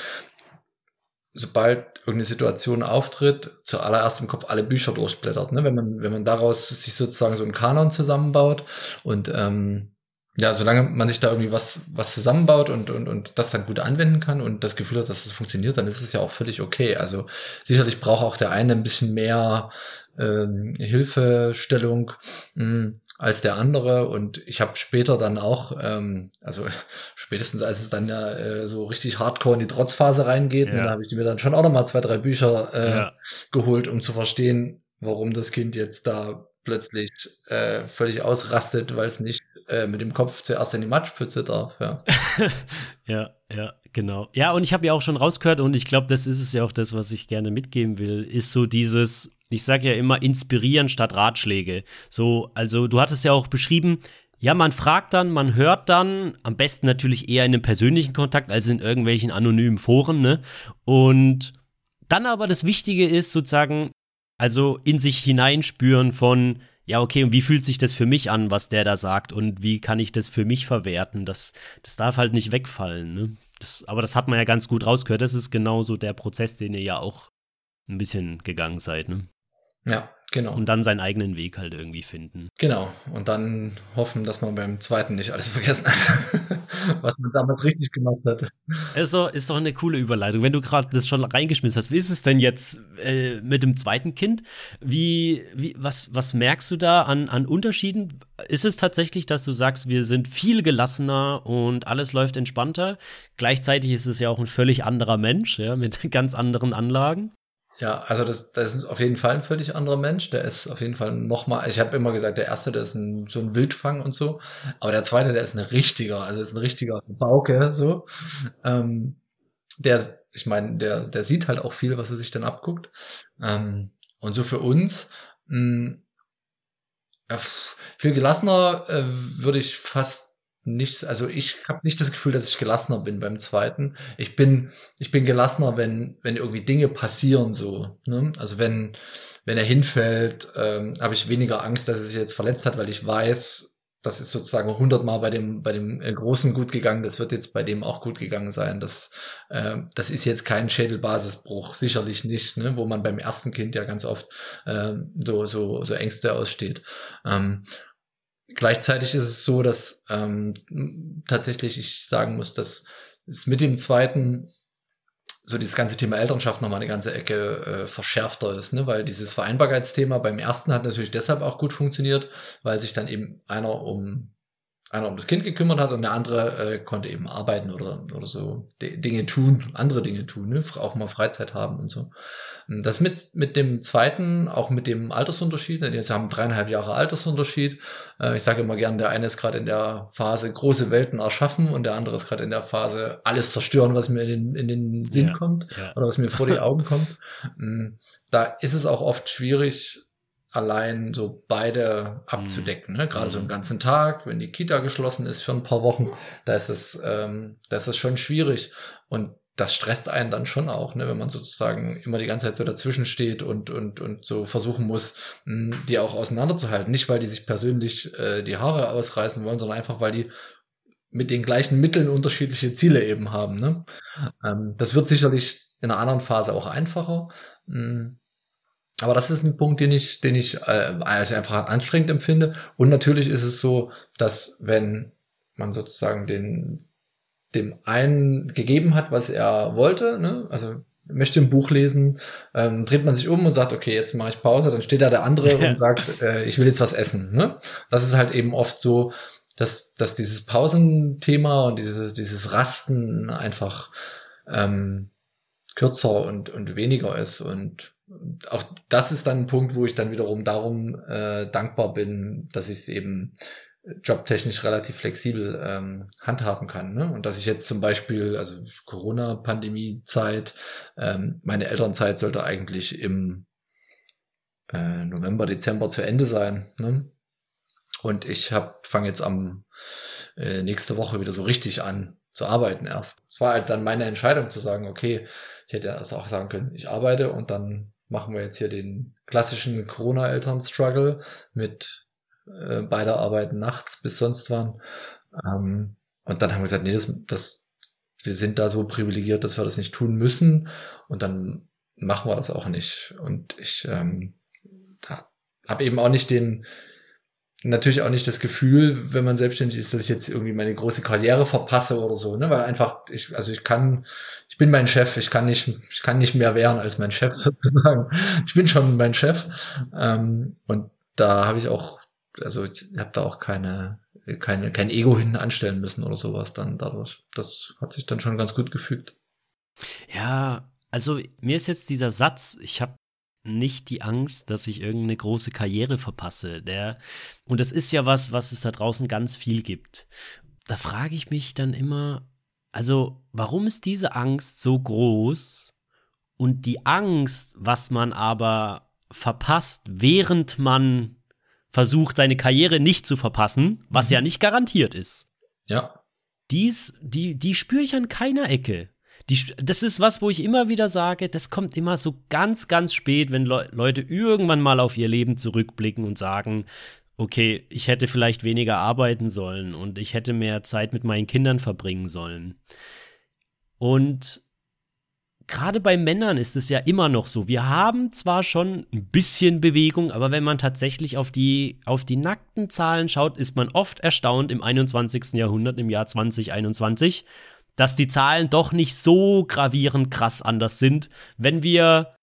sobald irgendeine Situation auftritt, zuallererst im Kopf alle Bücher durchblättert. Ne? Wenn man, wenn man daraus sich sozusagen so einen Kanon zusammenbaut und ähm, ja, solange man sich da irgendwie was, was zusammenbaut und, und, und das dann gut anwenden kann und das Gefühl hat, dass es funktioniert, dann ist es ja auch völlig okay. Also sicherlich braucht auch der eine ein bisschen mehr ähm, Hilfestellung mh, hm, als der andere. Und ich habe später dann auch, ähm, also *laughs* spätestens als es dann ja äh, so richtig hardcore in die Trotzphase reingeht, ja. da habe ich mir dann schon auch nochmal zwei, drei Bücher äh, ja. geholt, um zu verstehen, warum das Kind jetzt da plötzlich äh, völlig ausrastet, weil es nicht äh, mit dem Kopf zuerst in die Matschpfütze darf. Ja, *laughs* ja, ja, genau. Ja, und ich habe ja auch schon rausgehört und ich glaube, das ist es ja auch das, was ich gerne mitgeben will, ist so dieses, ich sage ja immer, inspirieren statt Ratschläge. So, also du hattest ja auch beschrieben, ja, man fragt dann, man hört dann, am besten natürlich eher in einem persönlichen Kontakt als in irgendwelchen anonymen Foren, ne? Und dann aber das Wichtige ist sozusagen, also in sich hineinspüren von, ja, okay, und wie fühlt sich das für mich an, was der da sagt und wie kann ich das für mich verwerten? Das, das darf halt nicht wegfallen, ne? Das, aber das hat man ja ganz gut rausgehört. Das ist genauso der Prozess, den ihr ja auch ein bisschen gegangen seid, ne? Ja, Genau. Und dann seinen eigenen Weg halt irgendwie finden. Genau. Und dann hoffen, dass man beim zweiten nicht alles vergessen hat, *laughs* *laughs* was man damals richtig gemacht hat. Ist doch, ist doch eine coole Überleitung. Wenn du gerade das schon reingeschmissen hast, wie ist es denn jetzt äh, mit dem zweiten Kind? Wie, wie, was, was merkst du da an, an Unterschieden? Ist es tatsächlich, dass du sagst, wir sind viel gelassener und alles läuft entspannter? Gleichzeitig ist es ja auch ein völlig anderer Mensch, ja, mit *laughs* ganz anderen Anlagen. Ja, also das, das ist auf jeden Fall ein völlig anderer Mensch. Der ist auf jeden Fall nochmal, ich habe immer gesagt, der erste, der ist ein, so ein Wildfang und so. Aber der zweite, der ist ein richtiger, also ist ein richtiger Bauke, so. Ähm, der, ich meine, der, der sieht halt auch viel, was er sich dann abguckt. Ähm, und so für uns, mh, hm, ja, viel gelassener äh, würde ich fast nicht, also ich habe nicht das Gefühl, dass ich gelassener bin beim zweiten. Ich bin, ich bin gelassener, wenn, wenn irgendwie Dinge passieren so. Ne? Also wenn, wenn er hinfällt, ähm, habe ich weniger Angst, dass er sich jetzt verletzt hat, weil ich weiß, das ist sozusagen hundertmal bei dem, bei dem äh, Großen gut gegangen, das wird jetzt bei dem auch gut gegangen sein. Das, äh, das ist jetzt kein Schädelbasisbruch, sicherlich nicht, ne? wo man beim ersten Kind ja ganz oft äh, so, so, so Ängste aussteht. Ähm, Gleichzeitig ist es so, dass ähm, tatsächlich ich sagen muss, dass es mit dem zweiten so dieses ganze Thema Elternschaft nochmal eine ganze Ecke äh, verschärfter ist, ne? weil dieses Vereinbarkeitsthema beim ersten hat natürlich deshalb auch gut funktioniert, weil sich dann eben einer um einer um das Kind gekümmert hat und der andere äh, konnte eben arbeiten oder, oder so Dinge tun, andere Dinge tun, ne? auch mal Freizeit haben und so. Das mit, mit dem zweiten, auch mit dem Altersunterschied, denn jetzt haben dreieinhalb Jahre Altersunterschied. Äh, ich sage immer gern, der eine ist gerade in der Phase große Welten erschaffen und der andere ist gerade in der Phase alles zerstören, was mir in den, in den Sinn ja, kommt ja. oder was mir vor die Augen kommt. *laughs* Mm, da ist es auch oft schwierig, allein so beide abzudecken. Ne? Gerade so einen mhm. ganzen Tag, wenn die Kita geschlossen ist für ein paar Wochen, da ist es, ähm, da ist es schon schwierig. Und das stresst einen dann schon auch, ne, wenn man sozusagen immer die ganze Zeit so dazwischen steht und, und, und so versuchen muss, mh, die auch auseinanderzuhalten. Nicht, weil die sich persönlich äh, die Haare ausreißen wollen, sondern einfach, weil die mit den gleichen Mitteln unterschiedliche Ziele eben haben. Ne? Ähm, das wird sicherlich in einer anderen Phase auch einfacher. Mh, aber das ist ein Punkt, den ich, den ich äh, als einfach anstrengend empfinde. Und natürlich ist es so, dass wenn man sozusagen den dem einen gegeben hat, was er wollte, ne? also möchte ein Buch lesen, ähm, dreht man sich um und sagt, okay, jetzt mache ich Pause, dann steht da der andere *laughs* und sagt, äh, ich will jetzt was essen. Ne? Das ist halt eben oft so, dass, dass dieses Pausenthema und dieses, dieses Rasten einfach ähm, kürzer und, und weniger ist. Und auch das ist dann ein Punkt, wo ich dann wiederum darum äh, dankbar bin, dass ich es eben jobtechnisch relativ flexibel ähm, handhaben kann. Ne? Und dass ich jetzt zum Beispiel, also Corona-Pandemie-Zeit, ähm, meine Elternzeit sollte eigentlich im äh, November, Dezember zu Ende sein. Ne? Und ich fange jetzt am äh, nächste Woche wieder so richtig an zu arbeiten erst. Es war halt dann meine Entscheidung zu sagen, okay, ich hätte erst auch sagen können, ich arbeite und dann machen wir jetzt hier den klassischen Corona-Eltern-Struggle mit äh, beide arbeiten nachts bis sonst wann. Ähm, und dann haben wir gesagt, nee, das, das, wir sind da so privilegiert, dass wir das nicht tun müssen. Und dann machen wir das auch nicht. Und ich ähm, habe eben auch nicht den, natürlich auch nicht das Gefühl, wenn man selbstständig ist, dass ich jetzt irgendwie meine große Karriere verpasse oder so, ne? Weil einfach, ich, also ich kann, ich bin mein Chef, ich kann nicht, ich kann nicht mehr wehren als mein Chef *laughs* sozusagen. Ich bin schon mein Chef. Ähm, und da habe ich auch also ich habe da auch keine, keine, kein Ego hinten anstellen müssen oder sowas dann dadurch. Das hat sich dann schon ganz gut gefügt. Ja, also mir ist jetzt dieser Satz, ich habe nicht die Angst, dass ich irgendeine große Karriere verpasse. Der, und das ist ja was, was es da draußen ganz viel gibt. Da frage ich mich dann immer, also warum ist diese Angst so groß? Und die Angst, was man aber verpasst, während man versucht, seine Karriere nicht zu verpassen, was mhm. ja nicht garantiert ist. Ja. Dies, die, die spüre ich an keiner Ecke. Die, das ist was, wo ich immer wieder sage, das kommt immer so ganz, ganz spät, wenn Le Leute irgendwann mal auf ihr Leben zurückblicken und sagen, okay, ich hätte vielleicht weniger arbeiten sollen und ich hätte mehr Zeit mit meinen Kindern verbringen sollen. Und gerade bei Männern ist es ja immer noch so. Wir haben zwar schon ein bisschen Bewegung, aber wenn man tatsächlich auf die, auf die nackten Zahlen schaut, ist man oft erstaunt im 21. Jahrhundert, im Jahr 2021, dass die Zahlen doch nicht so gravierend krass anders sind, wenn wir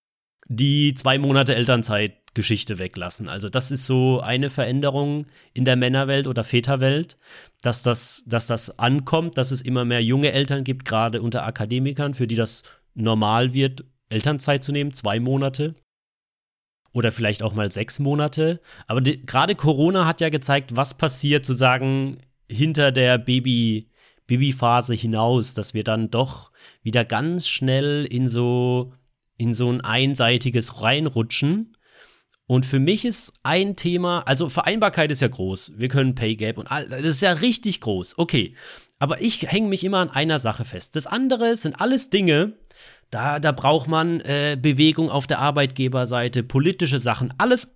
die zwei Monate Elternzeitgeschichte weglassen. Also das ist so eine Veränderung in der Männerwelt oder Väterwelt, dass das, dass das ankommt, dass es immer mehr junge Eltern gibt, gerade unter Akademikern, für die das normal wird, Elternzeit zu nehmen, zwei Monate oder vielleicht auch mal sechs Monate. Aber gerade Corona hat ja gezeigt, was passiert, zu sagen, hinter der Baby, Babyphase hinaus, dass wir dann doch wieder ganz schnell in so, in so ein einseitiges reinrutschen. Und für mich ist ein Thema, also Vereinbarkeit ist ja groß. Wir können Pay Gap und all, das ist ja richtig groß. Okay. Aber ich hänge mich immer an einer Sache fest. Das andere sind alles Dinge, da, da braucht man äh, Bewegung auf der Arbeitgeberseite, politische Sachen, alles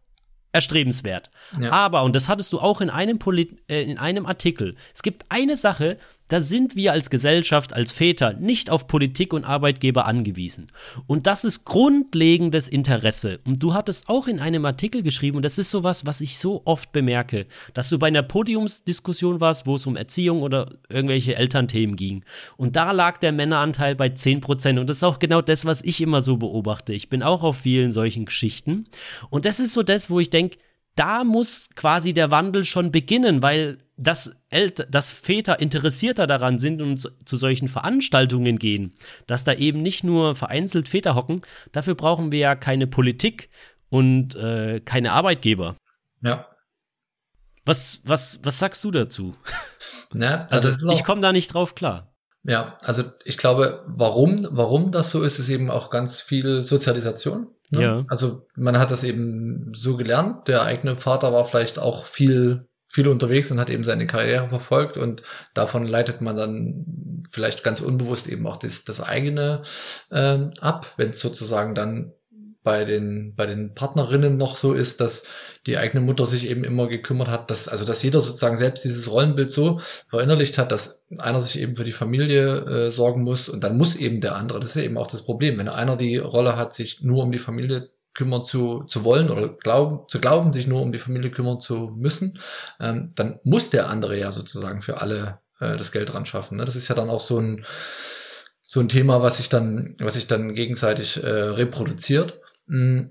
erstrebenswert. Ja. Aber, und das hattest du auch in einem, Polit äh, in einem Artikel, es gibt eine Sache, da sind wir als Gesellschaft, als Väter nicht auf Politik und Arbeitgeber angewiesen. Und das ist grundlegendes Interesse. Und du hattest auch in einem Artikel geschrieben, und das ist sowas, was ich so oft bemerke, dass du bei einer Podiumsdiskussion warst, wo es um Erziehung oder irgendwelche Elternthemen ging. Und da lag der Männeranteil bei 10 Prozent. Und das ist auch genau das, was ich immer so beobachte. Ich bin auch auf vielen solchen Geschichten. Und das ist so das, wo ich denke, da muss quasi der Wandel schon beginnen, weil dass, Elter, dass Väter interessierter daran sind und zu, solchen Veranstaltungen gehen, dass da eben nicht nur vereinzelt Väter hocken, dafür brauchen wir ja keine Politik und äh, keine Arbeitgeber. Ja. Was, was, was sagst du dazu? *laughs* Na, also, also ich komme da nicht drauf klar. Ja, also ich glaube, warum, warum das so ist, ist eben auch ganz viel Sozialisation. Ne? Ja. Also man hat das eben so gelernt. Der eigene Vater war vielleicht auch viel viel unterwegs und hat eben seine Karriere verfolgt und davon leitet man dann vielleicht ganz unbewusst eben auch das, das eigene ähm, ab, wenn es sozusagen dann bei den, bei den Partnerinnen noch so ist, dass die eigene Mutter sich eben immer gekümmert hat, dass, also dass jeder sozusagen selbst dieses Rollenbild so verinnerlicht hat, dass einer sich eben für die Familie äh, sorgen muss und dann muss eben der andere, das ist ja eben auch das Problem, wenn einer die Rolle hat, sich nur um die Familie kümmern zu, zu wollen oder glauben, zu glauben, sich nur um die Familie kümmern zu müssen, ähm, dann muss der andere ja sozusagen für alle äh, das Geld ran schaffen. Ne? Das ist ja dann auch so ein, so ein Thema, was sich dann, was sich dann gegenseitig äh, reproduziert. Mm,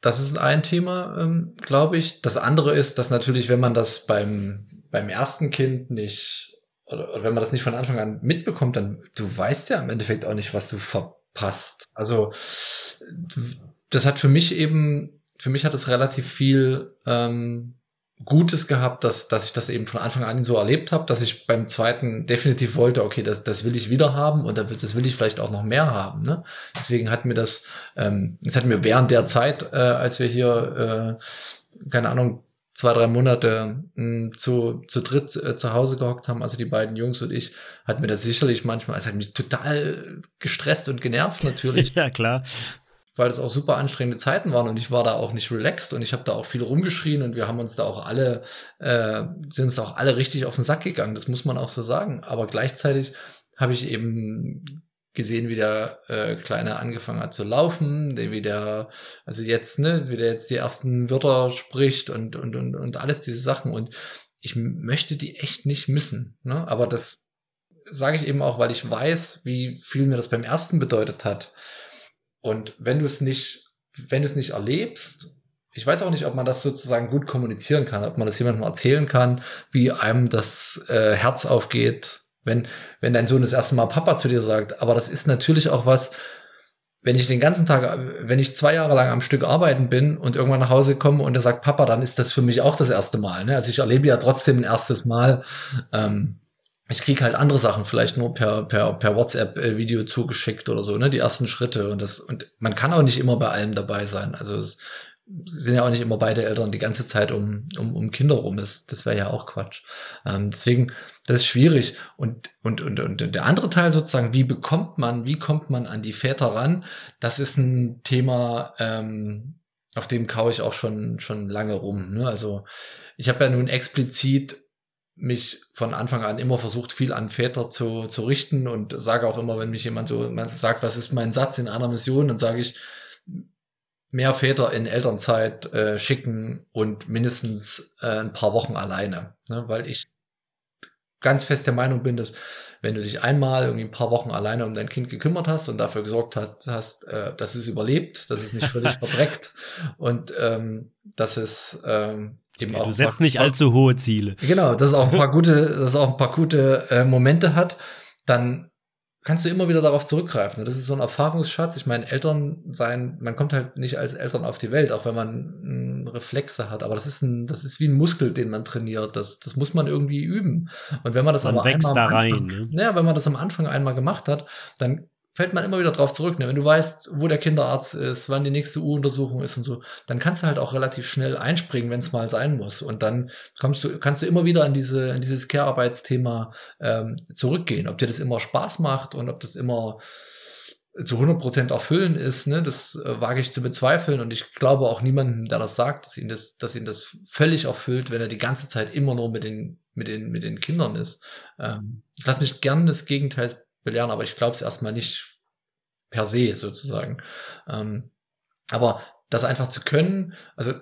das ist ein Thema, ähm, glaube ich. Das andere ist, dass natürlich, wenn man das beim, beim ersten Kind nicht oder, oder wenn man das nicht von Anfang an mitbekommt, dann du weißt ja im Endeffekt auch nicht, was du verpasst. Also das hat für mich eben, für mich hat es relativ viel ähm, Gutes gehabt, dass, dass ich das eben von Anfang an so erlebt habe, dass ich beim zweiten definitiv wollte, okay, das, das will ich wieder haben und das will ich vielleicht auch noch mehr haben. Ne? Deswegen hat mir das, ähm, es hat mir während der Zeit, äh, als wir hier, äh, keine Ahnung, zwei, drei Monate mh, hm, zu, zu dritt äh, zu Hause gehockt haben, also die beiden Jungs und ich, hat mir das sicherlich manchmal, es hat mich total gestresst und genervt natürlich. *laughs* ja, klar weil es auch super anstrengende Zeiten waren und ich war da auch nicht relaxed und ich habe da auch viel rumgeschrien und wir haben uns da auch alle, äh, sind uns auch alle richtig auf den Sack gegangen, das muss man auch so sagen. Aber gleichzeitig habe ich eben gesehen, wie der äh, Kleine angefangen hat zu laufen, wie der, also jetzt, ne, wie der jetzt die ersten Wörter spricht und, und, und, und alles diese Sachen. Und ich möchte die echt nicht missen. Ne? Aber das sage ich eben auch, weil ich weiß, wie viel mir das beim ersten bedeutet hat. Und wenn du es nicht, wenn du es nicht erlebst, ich weiß auch nicht, ob man das sozusagen gut kommunizieren kann, ob man das jemandem erzählen kann, wie einem das äh, Herz aufgeht, wenn, wenn dein Sohn das erste Mal Papa zu dir sagt. Aber das ist natürlich auch was, wenn ich den ganzen Tag, wenn ich zwei Jahre lang am Stück arbeiten bin und irgendwann nach Hause komme und er sagt Papa, dann ist das für mich auch das erste Mal. Ne? Also ich erlebe ja trotzdem ein erstes Mal. Ähm, ich kriege halt andere Sachen vielleicht nur per, per, per WhatsApp-Video äh, zugeschickt oder so, ne? Die ersten Schritte. Und das, und man kann auch nicht immer bei allem dabei sein. Also es sind ja auch nicht immer beide Eltern die ganze Zeit um, um, um Kinder rum. Das, das wäre ja auch Quatsch. Ähm, deswegen, das ist schwierig. Und, und, und, und der andere Teil sozusagen, wie bekommt man, wie kommt man an die Väter ran? Das ist ein Thema, ähm, auf dem kaue ich auch schon, schon lange rum. Ne? Also ich habe ja nun explizit mich von Anfang an immer versucht, viel an Väter zu, zu richten und sage auch immer, wenn mich jemand so sagt, was ist mein Satz in einer Mission, dann sage ich, mehr Väter in Elternzeit äh, schicken und mindestens äh, ein paar Wochen alleine. Ne? Weil ich ganz fest der Meinung bin, dass wenn du dich einmal irgendwie ein paar Wochen alleine um dein Kind gekümmert hast und dafür gesorgt hat, hast, äh, dass es überlebt, dass es nicht völlig *laughs* verdreckt und ähm, dass es ähm, eben okay, auch. Du setzt nicht allzu hohe Ziele. Genau, dass es auch ein paar gute, dass es auch ein paar gute äh, Momente hat, dann kannst du immer wieder darauf zurückgreifen. Das ist so ein Erfahrungsschatz. Ich meine, Eltern sein, man kommt halt nicht als Eltern auf die Welt, auch wenn man Reflexe hat. Aber das ist ein, das ist wie ein Muskel, den man trainiert. Das, das muss man irgendwie üben. Und wenn man das man aber wächst einmal da rein. Anfang, ne? Ja, wenn man das am Anfang einmal gemacht hat, dann fällt man immer wieder drauf zurück. Ne? Wenn du weißt, wo der Kinderarzt ist, wann die nächste U-Untersuchung ist und so, dann kannst du halt auch relativ schnell einspringen, wenn es mal sein muss. Und dann kommst du, kannst du immer wieder an diese, an dieses Care-Arbeitsthema ähm, zurückgehen. Ob dir das immer Spaß macht und ob das immer zu 100 Prozent erfüllen ist, ne, das äh, wage ich zu bezweifeln und ich glaube auch niemandem, der das sagt, dass ihn das, dass ihn das völlig erfüllt, wenn er die ganze Zeit immer nur mit den, mit den, mit den Kindern ist. Ähm, ich lasse mich gern des Gegenteils belehren, aber ich glaube es erstmal nicht per se sozusagen. Ähm, aber das einfach zu können, also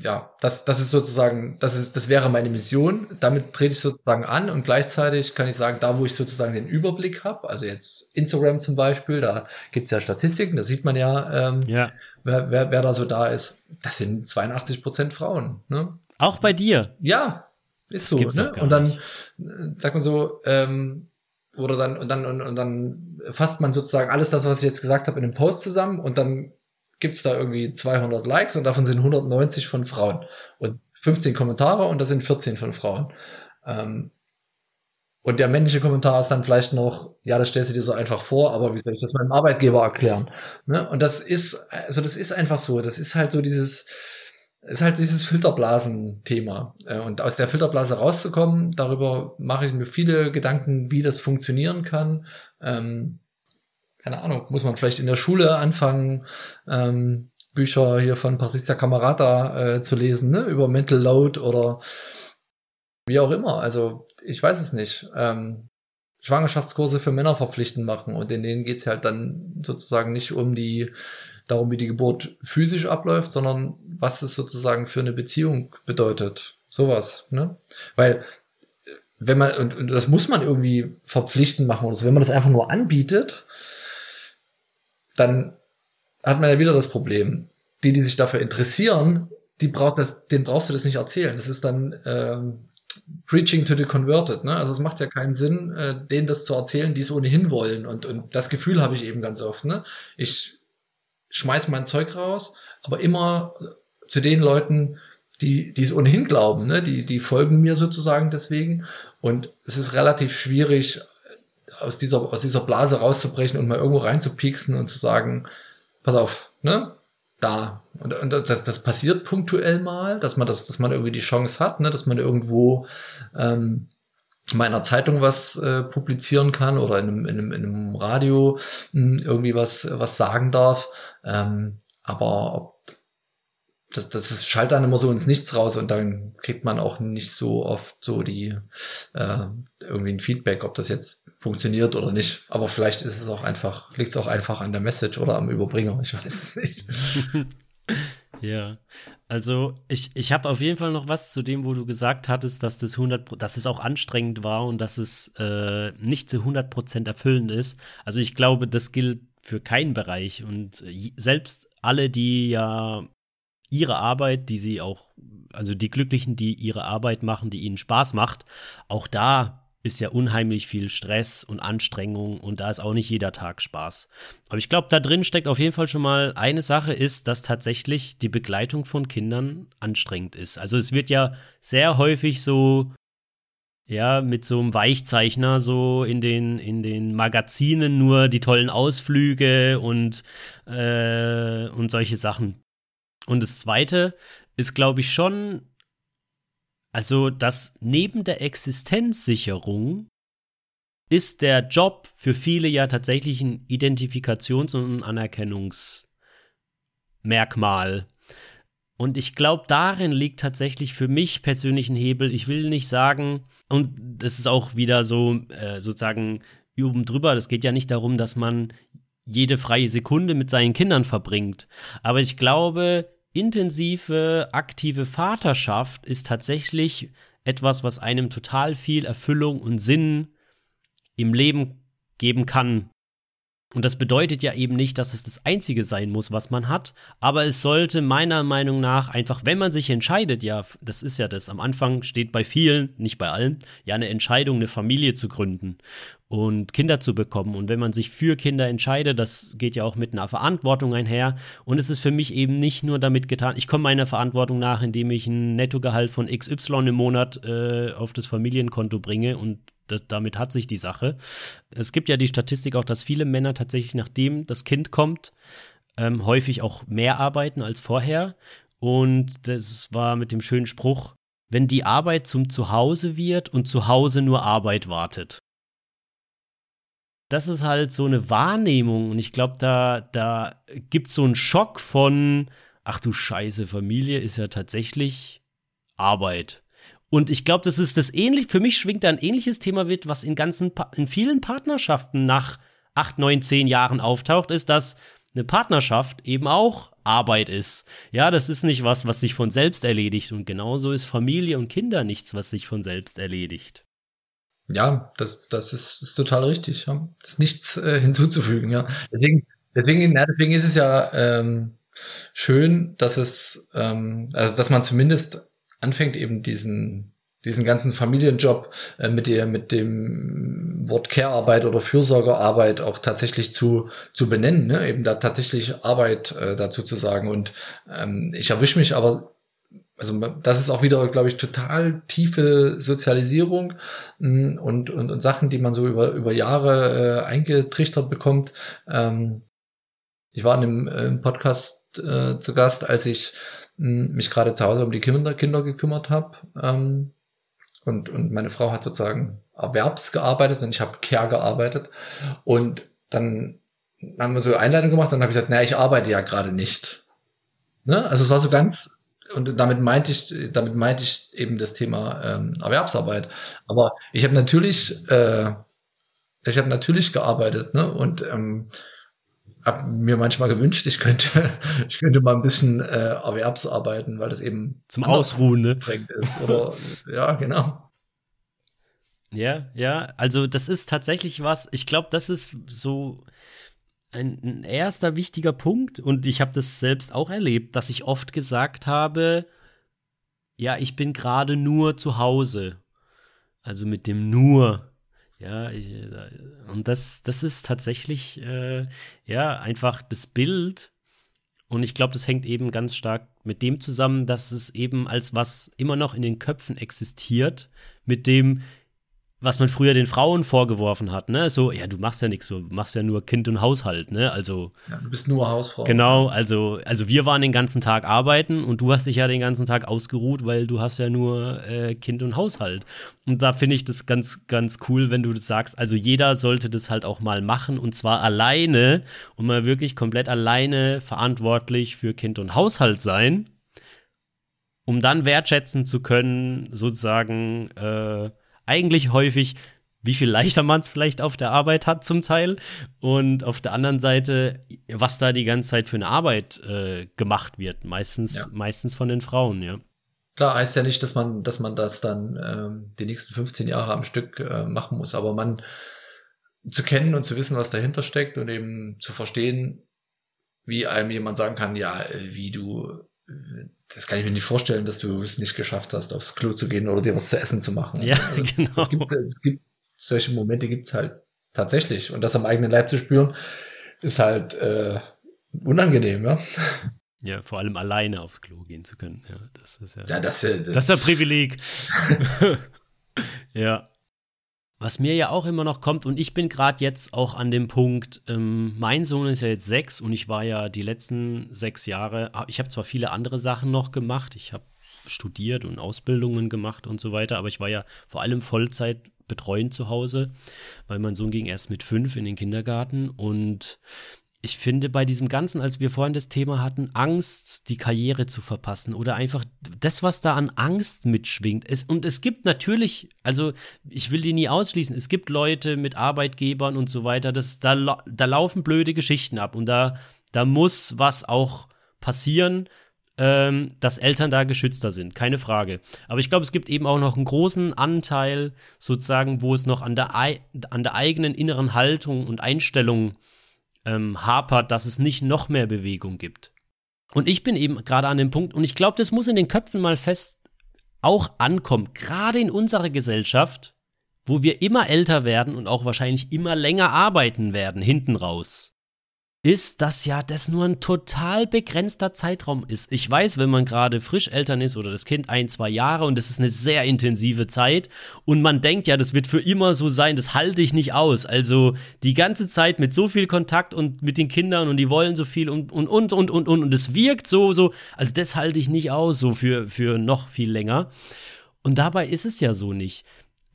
ja, das, das ist sozusagen, das ist, das wäre meine Mission. Damit trete ich sozusagen an und gleichzeitig kann ich sagen, da wo ich sozusagen den Überblick habe, also jetzt Instagram zum Beispiel, da gibt's ja Statistiken, da sieht man ja, ähm, ja. Wer, wer, wer da so da ist. Das sind 82 Prozent Frauen. Ne? Auch bei dir? Ja, ist das so. Ne? Und dann nicht. Äh, sagt man so, ähm, oder dann und dann und, und dann fasst man sozusagen alles das, was ich jetzt gesagt habe, in einem Post zusammen und dann gibt's da irgendwie 200 Likes und davon sind 190 von Frauen und 15 Kommentare und das sind 14 von Frauen. Ähm, und der männliche Kommentar ist dann vielleicht noch, ja, das stellst du dir so einfach vor, aber wie soll ich das meinem Arbeitgeber erklären? Ne? Und das ist, also das ist einfach so, das ist halt so dieses, ist halt dieses Filterblasen-Thema. Äh, und aus der Filterblase rauszukommen, darüber mache ich mir viele Gedanken, wie das funktionieren kann. Ähm, keine Ahnung, muss man vielleicht in der Schule anfangen, ähm, Bücher hier von Patricia Camarata äh, zu lesen, ne? über Mental Load oder wie auch immer. Also ich weiß es nicht. Ähm, Schwangerschaftskurse für Männer verpflichtend machen und in denen geht's halt dann sozusagen nicht um die darum, wie die Geburt physisch abläuft, sondern was es sozusagen für eine Beziehung bedeutet. Sowas, ne? Weil, wenn man, und, und das muss man irgendwie verpflichtend machen oder so, wenn man das einfach nur anbietet, dann hat man ja wieder das Problem. Die, die sich dafür interessieren, die braucht das, denen brauchst du das nicht erzählen. Das ist dann ähm, Preaching to the Converted. Ne? Also es macht ja keinen Sinn, äh, denen das zu erzählen, die es ohnehin wollen. Und, und das Gefühl habe ich eben ganz oft. Ne? Ich schmeiß mein Zeug raus, aber immer zu den Leuten, die, die es ohnehin glauben, ne? die, die folgen mir sozusagen deswegen. Und es ist relativ schwierig, aus dieser, aus dieser Blase rauszubrechen und mal irgendwo reinzupieksen und zu sagen, pass auf, ne? Da. Und, und das, das passiert punktuell mal, dass man das, dass man irgendwie die Chance hat, ne? dass man irgendwo ähm, meiner Zeitung was äh, publizieren kann oder in einem, in einem, in einem Radio mh, hm, irgendwie was, was sagen darf. Ähm, aber das, das ist, schaltet dann immer so ins Nichts raus und dann kriegt man auch nicht so oft so die äh, irgendwie ein Feedback, ob das jetzt funktioniert oder nicht. Aber vielleicht ist es auch einfach, liegt es auch einfach an der Message oder am Überbringer. Ich weiß es nicht. *laughs* Ja, also ich, ich habe auf jeden Fall noch was zu dem, wo du gesagt hattest, dass das 100, dass es auch anstrengend war und dass es äh, nicht zu 100 Prozent erfüllend ist. Also ich glaube, das gilt für keinen Bereich und selbst alle, die ja ihre Arbeit, die sie auch, also die Glücklichen, die ihre Arbeit machen, die ihnen Spaß macht, auch da ist ja unheimlich viel Stress und Anstrengung und da ist auch nicht jeder Tag Spaß. Aber ich glaube, da drin steckt auf jeden Fall schon mal eine Sache ist, dass tatsächlich die Begleitung von Kindern anstrengend ist. Also es wird ja sehr häufig so ja, mit so einem Weichzeichner so in den, in den Magazinen nur die tollen Ausflüge und, äh, und solche Sachen. Und das zweite ist, glaube ich, schon also, dass neben der Existenzsicherung ist der Job für viele ja tatsächlich ein Identifikations- und Anerkennungsmerkmal. Und ich glaube, darin liegt tatsächlich für mich persönlich ein Hebel. Ich will nicht sagen, und das ist auch wieder so äh, sozusagen oben drüber, das geht ja nicht darum, dass man jede freie Sekunde mit seinen Kindern verbringt. Aber ich glaube, intensive, aktive Vaterschaft ist tatsächlich etwas, was einem total viel Erfüllung und Sinn im Leben geben kann. Und das bedeutet ja eben nicht, dass es das Einzige sein muss, was man hat, aber es sollte meiner Meinung nach einfach, wenn man sich entscheidet, ja, das ist ja das, am Anfang steht bei vielen, nicht bei allen, ja eine Entscheidung, eine Familie zu gründen und Kinder zu bekommen. Und wenn man sich für Kinder entscheidet, das geht ja auch mit einer Verantwortung einher. Und es ist für mich eben nicht nur damit getan, ich komme meiner Verantwortung nach, indem ich ein Nettogehalt von XY im Monat äh, auf das Familienkonto bringe und das, damit hat sich die Sache. Es gibt ja die Statistik auch, dass viele Männer tatsächlich, nachdem das Kind kommt, ähm, häufig auch mehr arbeiten als vorher. Und das war mit dem schönen Spruch, wenn die Arbeit zum Zuhause wird und zu Hause nur Arbeit wartet. Das ist halt so eine Wahrnehmung und ich glaube, da, da gibt es so einen Schock von, ach du Scheiße, Familie ist ja tatsächlich Arbeit. Und ich glaube, das ist das ähnlich, für mich schwingt da ein ähnliches Thema mit, was in ganzen, in vielen Partnerschaften nach acht, neun, zehn Jahren auftaucht, ist, dass eine Partnerschaft eben auch Arbeit ist. Ja, das ist nicht was, was sich von selbst erledigt. Und genauso ist Familie und Kinder nichts, was sich von selbst erledigt. Ja, das, das ist, ist total richtig. Ja. ist nichts äh, hinzuzufügen. Ja. Deswegen, deswegen, ja, deswegen ist es ja ähm, schön, dass es, ähm, also dass man zumindest anfängt, eben diesen, diesen ganzen Familienjob äh, mit, der, mit dem Wort Care-Arbeit oder Fürsorgearbeit auch tatsächlich zu, zu benennen, ne? eben da tatsächlich Arbeit äh, dazu zu sagen. Und ähm, ich erwische mich aber, also das ist auch wieder, glaube ich, total tiefe Sozialisierung mh, mm, und, und, und Sachen, die man so über, über Jahre äh, eingetrichtert bekommt. Ähm, ich war in einem, äh, Podcast äh, zu Gast, als ich mich gerade zu Hause um die Kinder, Kinder gekümmert habe. Ähm, und, und meine Frau hat sozusagen erwerbs gearbeitet und ich habe Care gearbeitet. Und dann haben wir so Einleitung gemacht und dann habe ich gesagt, naja, ich arbeite ja gerade nicht. Ne? Also es war so ganz, und damit meinte ich, damit meinte ich eben das Thema ähm, Erwerbsarbeit. Aber ich habe natürlich, äh, ich habe natürlich gearbeitet, ne? Und ähm, habe mir manchmal gewünscht, ich könnte, *laughs* ich könnte mal ein bisschen äh, Erwerbsarbeiten, weil das eben zum Ausruhen ne? ist. Oder ja, genau. Ja, ja, also das ist tatsächlich was, ich glaube, das ist so ein, ein erster wichtiger Punkt und ich habe das selbst auch erlebt, dass ich oft gesagt habe, ja, ich bin gerade nur zu Hause. Also mit dem nur ja, ich, und das, das ist tatsächlich, äh, ja, einfach das Bild. Und ich glaube, das hängt eben ganz stark mit dem zusammen, dass es eben als was immer noch in den Köpfen existiert, mit dem, was man früher den Frauen vorgeworfen hat, ne? So, ja, du machst ja nichts, du machst ja nur Kind und Haushalt, ne? Also. Ja, du bist nur Hausfrau. Genau, also, also wir waren den ganzen Tag arbeiten und du hast dich ja den ganzen Tag ausgeruht, weil du hast ja nur äh, Kind und Haushalt. Und da finde ich das ganz, ganz cool, wenn du das sagst, also jeder sollte das halt auch mal machen und zwar alleine und mal wirklich komplett alleine verantwortlich für Kind und Haushalt sein, um dann wertschätzen zu können, sozusagen, äh, eigentlich häufig, wie viel leichter man es vielleicht auf der Arbeit hat zum Teil und auf der anderen Seite, was da die ganze Zeit für eine Arbeit äh, gemacht wird, meistens, ja. meistens von den Frauen, ja. Klar heißt ja nicht, dass man, dass man das dann ähm, die nächsten 15 Jahre am Stück äh, machen muss, aber man zu kennen und zu wissen, was dahinter steckt und eben zu verstehen, wie einem jemand sagen kann, ja, wie du das kann ich mir nicht vorstellen, dass du es nicht geschafft hast, aufs Klo zu gehen oder dir was zu essen zu machen. Ja, also, *laughs* genau. Es gibt, es gibt solche Momente gibt's halt tatsächlich. Und das am eigenen Leib zu spüren, ist halt äh, unangenehm, ja. Ja, vor allem alleine aufs Klo gehen zu können. Ja, das ist ja, ja das, das, das ist ja Privileg. *laughs* ja. Was mir ja auch immer noch kommt, und ich bin gerade jetzt auch an dem Punkt, ähm, mein Sohn ist ja jetzt sechs und ich war ja die letzten sechs Jahre, ah, ich habe zwar viele andere Sachen noch gemacht, ich habe studiert und Ausbildungen gemacht und so weiter, aber ich war ja vor allem Vollzeit betreuend zu Hause, weil mein Sohn ging erst mit fünf in den Kindergarten und ich finde bei diesem Ganzen, als wir vorhin das Thema hatten, Angst, die Karriere zu verpassen oder einfach das, was da an Angst mitschwingt. Es, und es gibt natürlich, also ich will die nie ausschließen, es gibt Leute mit Arbeitgebern und so weiter, das, da, da laufen blöde Geschichten ab und da, da muss was auch passieren, ähm, dass Eltern da geschützter sind, keine Frage. Aber ich glaube, es gibt eben auch noch einen großen Anteil sozusagen, wo es noch an der, an der eigenen inneren Haltung und Einstellung ähm, hapert, dass es nicht noch mehr Bewegung gibt. Und ich bin eben gerade an dem Punkt, und ich glaube, das muss in den Köpfen mal fest auch ankommen, gerade in unserer Gesellschaft, wo wir immer älter werden und auch wahrscheinlich immer länger arbeiten werden, hinten raus ist, dass ja das nur ein total begrenzter Zeitraum ist. Ich weiß, wenn man gerade frisch Eltern ist oder das Kind ein, zwei Jahre und das ist eine sehr intensive Zeit und man denkt ja, das wird für immer so sein, das halte ich nicht aus. Also die ganze Zeit mit so viel Kontakt und mit den Kindern und die wollen so viel und und und und und und und es wirkt so so, also das halte ich nicht aus so für für noch viel länger. Und dabei ist es ja so nicht.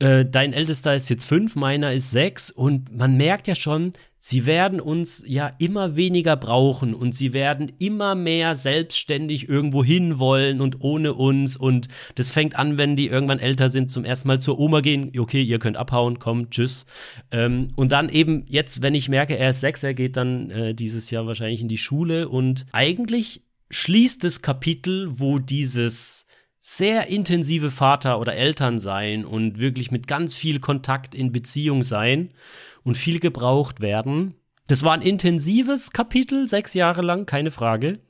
Äh, dein ältester ist jetzt fünf, meiner ist sechs. Und man merkt ja schon, sie werden uns ja immer weniger brauchen. Und sie werden immer mehr selbstständig irgendwo hinwollen und ohne uns. Und das fängt an, wenn die irgendwann älter sind, zum ersten Mal zur Oma gehen, okay, ihr könnt abhauen, komm, tschüss. Ähm, und dann eben jetzt, wenn ich merke, er ist sechs, er geht dann äh, dieses Jahr wahrscheinlich in die Schule. Und eigentlich schließt das Kapitel, wo dieses sehr intensive Vater oder Eltern sein und wirklich mit ganz viel Kontakt in Beziehung sein und viel gebraucht werden. Das war ein intensives Kapitel, sechs Jahre lang, keine Frage.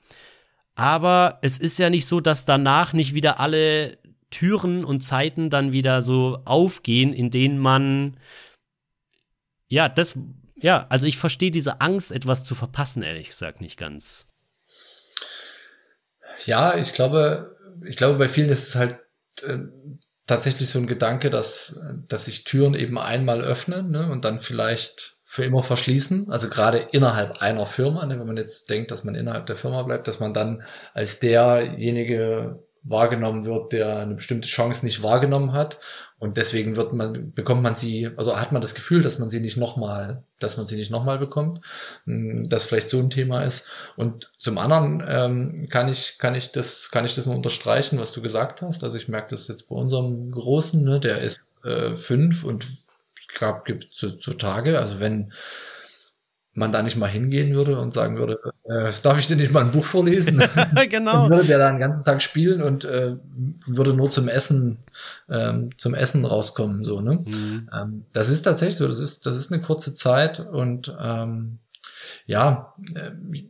Aber es ist ja nicht so, dass danach nicht wieder alle Türen und Zeiten dann wieder so aufgehen, in denen man ja, das ja, also ich verstehe diese Angst, etwas zu verpassen, ehrlich gesagt, nicht ganz. Ja, ich glaube, ich glaube, bei vielen ist es halt äh, tatsächlich so ein Gedanke, dass, dass sich Türen eben einmal öffnen ne, und dann vielleicht für immer verschließen. Also gerade innerhalb einer Firma, ne, wenn man jetzt denkt, dass man innerhalb der Firma bleibt, dass man dann als derjenige wahrgenommen wird, der eine bestimmte Chance nicht wahrgenommen hat. Und deswegen wird man, bekommt man sie, also hat man das Gefühl, dass man sie nicht nochmal, dass man sie nicht nochmal bekommt. Hm, das vielleicht so ein Thema ist. Und zum anderen ähm, kann ich, kann ich das, kann ich das nur unterstreichen, was du gesagt hast. Also ich merke das jetzt bei unserem Großen, ne, der ist äh, fünf und gab, gibt so, so Tage, also wenn man da nicht mal hingehen würde und sagen würde, äh, darf ich dir nicht mal ein Buch vorlesen? *laughs* genau. Dann würde der da den ganzen Tag spielen und äh, würde nur zum Essen, ähm, zum Essen rauskommen, so, ne? Mhm. Ähm, das ist tatsächlich so, das ist, das ist eine kurze Zeit und ähm, ja, äh, ich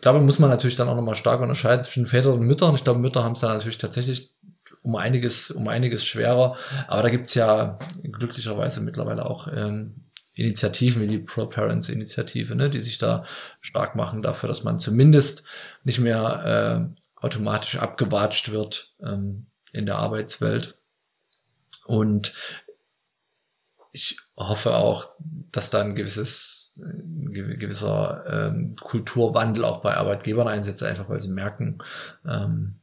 glaube, muss man natürlich dann auch nochmal stark unterscheiden zwischen Vätern und Müttern. Ich glaube, Mütter haben es dann natürlich tatsächlich um einiges, um einiges schwerer. Aber da gibt's ja glücklicherweise mittlerweile auch ähm, Initiativen wie die Pro-Parents-Initiative, ne, die sich da stark machen dafür, dass man zumindest nicht mehr äh, automatisch abgewatscht wird ähm, in der Arbeitswelt. Und ich hoffe auch, dass da ein gewisses, ein gewisser ähm, Kulturwandel auch bei Arbeitgebern einsetzt, einfach weil sie merken, ähm,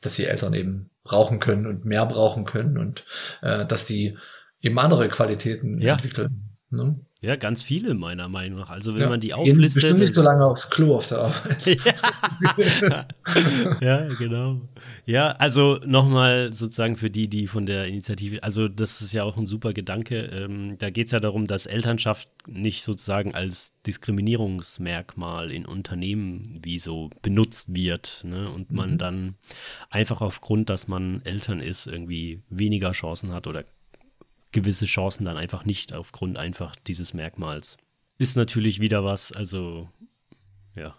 dass sie Eltern eben brauchen können und mehr brauchen können und äh, dass die eben andere Qualitäten ja. entwickeln. Ne? Ja, ganz viele meiner Meinung nach. Also wenn ja, man die auflistet. Bestimmt nicht so lange aufs Klo auf der Arbeit. *laughs* ja. genau. Ja, also nochmal sozusagen für die, die von der Initiative, also das ist ja auch ein super Gedanke. Ähm, da geht es ja darum, dass Elternschaft nicht sozusagen als Diskriminierungsmerkmal in Unternehmen wie so benutzt wird. Ne? Und man mhm. dann einfach aufgrund, dass man Eltern ist, irgendwie weniger Chancen hat oder gewisse Chancen dann einfach nicht aufgrund einfach dieses Merkmals. Ist natürlich wieder was, also ja,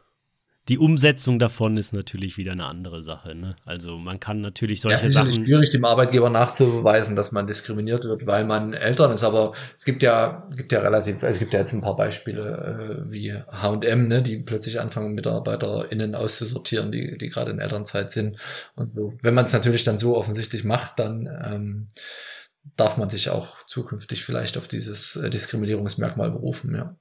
die Umsetzung davon ist natürlich wieder eine andere Sache. Ne? Also man kann natürlich solche ja, es ist Sachen. schwierig, dem Arbeitgeber nachzuweisen, dass man diskriminiert wird, weil man Eltern ist. Aber es gibt ja, gibt ja relativ, also es gibt ja jetzt ein paar Beispiele äh, wie H&M, ne, die plötzlich anfangen, MitarbeiterInnen auszusortieren, die, die gerade in Elternzeit sind. Und so. wenn man es natürlich dann so offensichtlich macht, dann ähm, darf man sich auch zukünftig vielleicht auf dieses äh, Diskriminierungsmerkmal berufen, ja.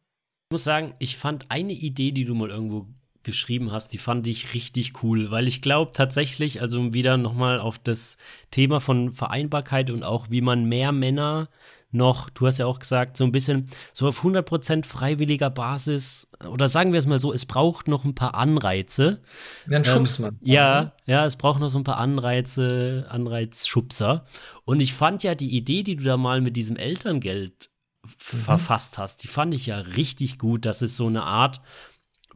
Ich muss sagen, ich fand eine Idee, die du mal irgendwo geschrieben hast, die fand ich richtig cool, weil ich glaube tatsächlich, also wieder nochmal auf das Thema von Vereinbarkeit und auch wie man mehr Männer noch, du hast ja auch gesagt, so ein bisschen so auf 100% freiwilliger Basis oder sagen wir es mal so, es braucht noch ein paar Anreize. Ja, ein Schubsmann. Ähm, ja, ja, es braucht noch so ein paar Anreize, Anreizschubser. Und ich fand ja die Idee, die du da mal mit diesem Elterngeld mhm. verfasst hast, die fand ich ja richtig gut, dass es so eine Art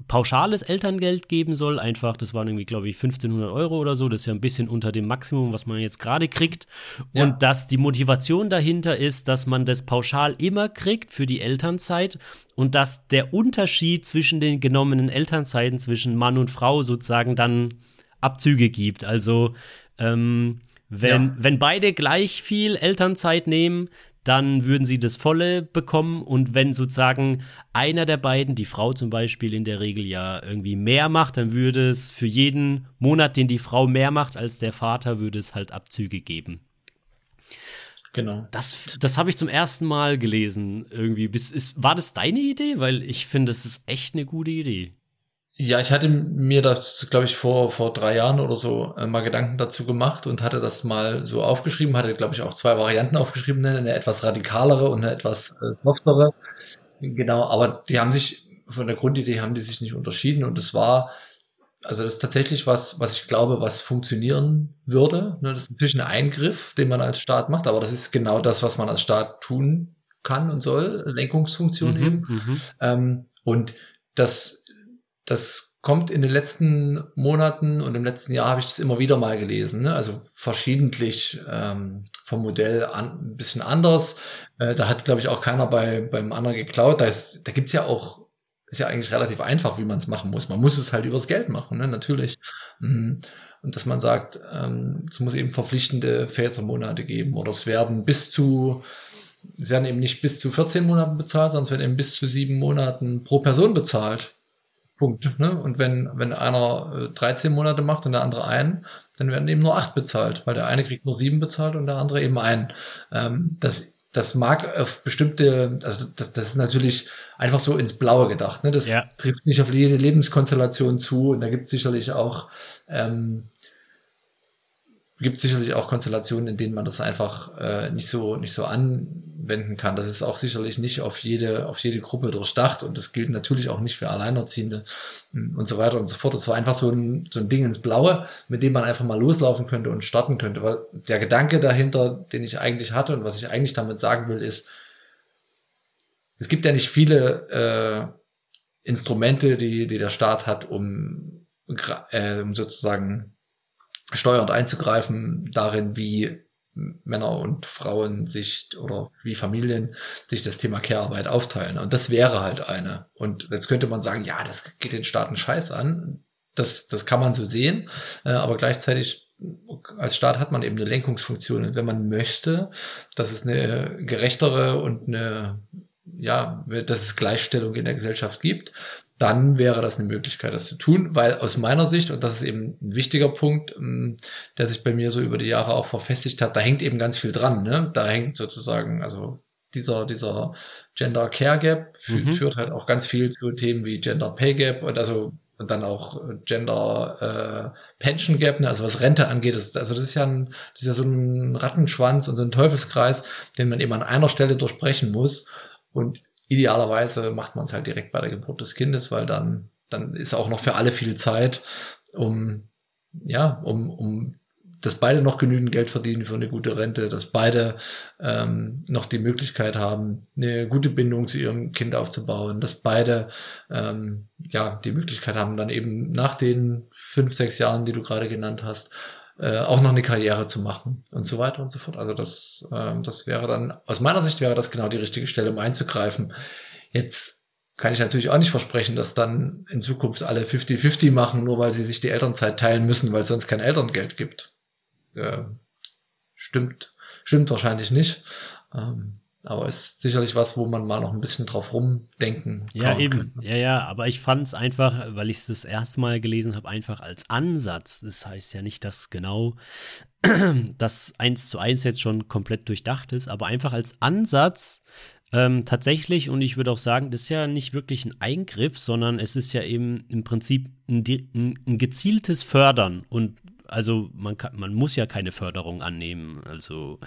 pauschales Elterngeld geben soll. Einfach, das waren irgendwie, glaube ich, 1500 Euro oder so. Das ist ja ein bisschen unter dem Maximum, was man jetzt gerade kriegt. Ja. Und dass die Motivation dahinter ist, dass man das pauschal immer kriegt für die Elternzeit und dass der Unterschied zwischen den genommenen Elternzeiten zwischen Mann und Frau sozusagen dann Abzüge gibt. Also, ähm, wenn, ja. wenn beide gleich viel Elternzeit nehmen, dann würden sie das volle bekommen. Und wenn sozusagen einer der beiden, die Frau zum Beispiel in der Regel ja irgendwie mehr macht, dann würde es für jeden Monat, den die Frau mehr macht als der Vater, würde es halt Abzüge geben. Genau. Das, das habe ich zum ersten Mal gelesen irgendwie. Bis, ist, war das deine Idee? Weil ich finde, das ist echt eine gute Idee. Ja, ich hatte mir das, glaube ich, vor, vor drei Jahren oder so äh, mal Gedanken dazu gemacht und hatte das mal so aufgeschrieben, hatte, glaube ich, auch zwei Varianten aufgeschrieben, eine etwas radikalere und eine etwas äh, softere. Genau, aber die haben sich, von der Grundidee haben die sich nicht unterschieden und es war, also das ist tatsächlich was, was ich glaube, was funktionieren würde. Ne, das ist natürlich ein Eingriff, den man als Staat macht, aber das ist genau das, was man als Staat tun kann und soll, Lenkungsfunktion mhm, eben. Mhm. Ähm, und das das kommt in den letzten Monaten und im letzten Jahr habe ich das immer wieder mal gelesen. Ne? Also verschiedentlich ähm, vom Modell an, ein bisschen anders. Äh, da hat, glaube ich, auch keiner bei, beim anderen geklaut. Da, da gibt's ja auch, ist ja eigentlich relativ einfach, wie man es machen muss. Man muss es halt übers Geld machen, ne? natürlich. Mhm. Und dass man sagt, ähm, es muss eben verpflichtende Vätermonate geben oder es werden bis zu es werden eben nicht bis zu 14 Monaten bezahlt, sondern es werden eben bis zu sieben Monaten pro Person bezahlt. Punkt. Ne? Und wenn, wenn einer 13 äh, Monate macht und der andere einen, dann werden eben nur acht bezahlt, weil der eine kriegt nur sieben bezahlt und der andere eben einen. Ähm, das, das mag auf bestimmte, also das, das ist natürlich einfach so ins Blaue gedacht. Ne? Das ja. trifft nicht auf jede Lebenskonstellation zu und da gibt es sicherlich auch ähm, gibt sicherlich auch Konstellationen, in denen man das einfach äh, nicht so nicht so anwenden kann. Das ist auch sicherlich nicht auf jede auf jede Gruppe durchdacht und das gilt natürlich auch nicht für Alleinerziehende hm, und so weiter und so fort. Das war einfach so ein, so ein Ding ins Blaue, mit dem man einfach mal loslaufen könnte und starten könnte. Weil der Gedanke dahinter, den ich eigentlich hatte und was ich eigentlich damit sagen will, ist, es gibt ja nicht viele äh, Instrumente, die, die der Staat hat, um, äh, um sozusagen steuernd einzugreifen darin, wie Männer und Frauen sich oder wie Familien sich das Thema Care-Arbeit aufteilen. Und das wäre halt eine. Und jetzt könnte man sagen, ja, das geht den Staaten scheiß an. Das, das kann man so sehen. Äh, aber gleichzeitig als Staat hat man eben eine Lenkungsfunktion. Und wenn man möchte, dass es eine gerechtere und eine ja, dass es Gleichstellung in der Gesellschaft gibt, dann wäre das eine Möglichkeit, das zu tun, weil aus meiner Sicht, und das ist eben ein wichtiger Punkt, ähm, der sich bei mir so über die Jahre auch verfestigt hat, da hängt eben ganz viel dran. Ne? Da hängt sozusagen, also dieser, dieser Gender Care Gap mhm. führt halt auch ganz viel zu Themen wie Gender Pay Gap und also und dann auch Gender äh, Pension Gap, ne? also was Rente angeht. Das, also das ist ja ein, das ist ja so ein Rattenschwanz und so ein Teufelskreis, den man eben an einer Stelle durchbrechen muss. Und idealerweise macht man es halt direkt bei der Geburt des Kindes, weil dann, dann ist auch noch für alle viel Zeit, um, ja, um, um dass beide noch genügend Geld verdienen für eine gute Rente, dass beide ähm, noch die Möglichkeit haben, eine gute Bindung zu ihrem Kind aufzubauen, dass beide ähm, ja die Möglichkeit haben, dann eben nach den fünf, sechs Jahren, die du gerade genannt hast, äh, auch noch eine Karriere zu machen und so weiter und so fort. Also das, ähm, das wäre dann, aus meiner Sicht wäre das genau die richtige Stelle, um einzugreifen. Jetzt kann ich natürlich auch nicht versprechen, dass dann in Zukunft alle 50-50 machen, nur weil sie sich die Elternzeit teilen müssen, weil es sonst kein Elterngeld gibt. Äh, stimmt, stimmt wahrscheinlich nicht. Ähm, aber ist sicherlich was, wo man mal noch ein bisschen drauf rumdenken kann. Ja, eben. Kann. Ja, ja, aber ich fand es einfach, weil ich es das erste Mal gelesen habe, einfach als Ansatz. Das heißt ja nicht, dass genau *clears throat* das eins zu eins jetzt schon komplett durchdacht ist, aber einfach als Ansatz ähm, tatsächlich, und ich würde auch sagen, das ist ja nicht wirklich ein Eingriff, sondern es ist ja eben im Prinzip ein, ein, ein gezieltes Fördern und also man, kann, man muss ja keine Förderung annehmen. Also,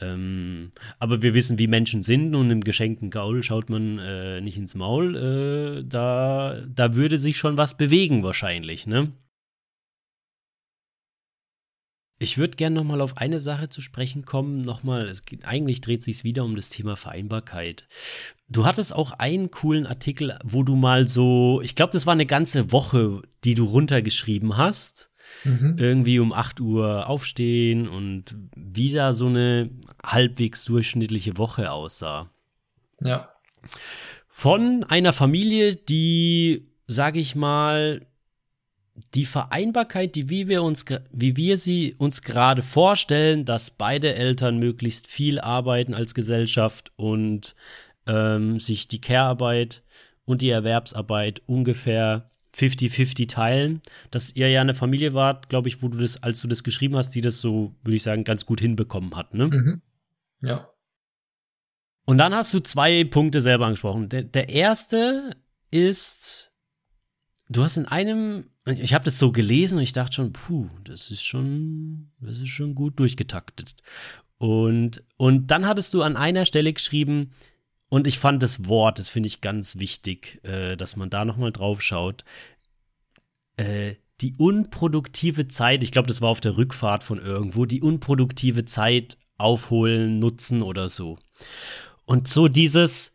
ähm, aber wir wissen, wie Menschen sind und im geschenkten Gaul schaut man äh, nicht ins Maul. Äh, da, da würde sich schon was bewegen wahrscheinlich, ne? Ich würde gerne nochmal auf eine Sache zu sprechen kommen. Nochmal, geht, eigentlich dreht sich wieder um das Thema Vereinbarkeit. Du hattest auch einen coolen Artikel, wo du mal so, ich glaube, das war eine ganze Woche, die du runtergeschrieben hast. Mhm. Irgendwie um 8 Uhr aufstehen und wieder so eine halbwegs durchschnittliche Woche aussah. Ja. Von einer Familie, die, sage ich mal, die Vereinbarkeit, die wie wir uns, wie wir sie uns gerade vorstellen, dass beide Eltern möglichst viel arbeiten als Gesellschaft und ähm, sich die Care-Arbeit und die Erwerbsarbeit ungefähr 50-50 teilen. Dass ihr ja eine Familie wart, glaube ich, wo du das, als du das geschrieben hast, die das so, würde ich sagen, ganz gut hinbekommen hat, ne? Mhm. Ja. Und dann hast du zwei Punkte selber angesprochen. Der, der erste ist, du hast in einem ich habe das so gelesen und ich dachte schon, puh, das ist schon, das ist schon gut durchgetaktet. Und, und dann hattest du an einer Stelle geschrieben, und ich fand das Wort, das finde ich ganz wichtig, äh, dass man da nochmal drauf schaut. Äh, die unproduktive Zeit, ich glaube, das war auf der Rückfahrt von irgendwo, die unproduktive Zeit aufholen, nutzen oder so. Und so dieses,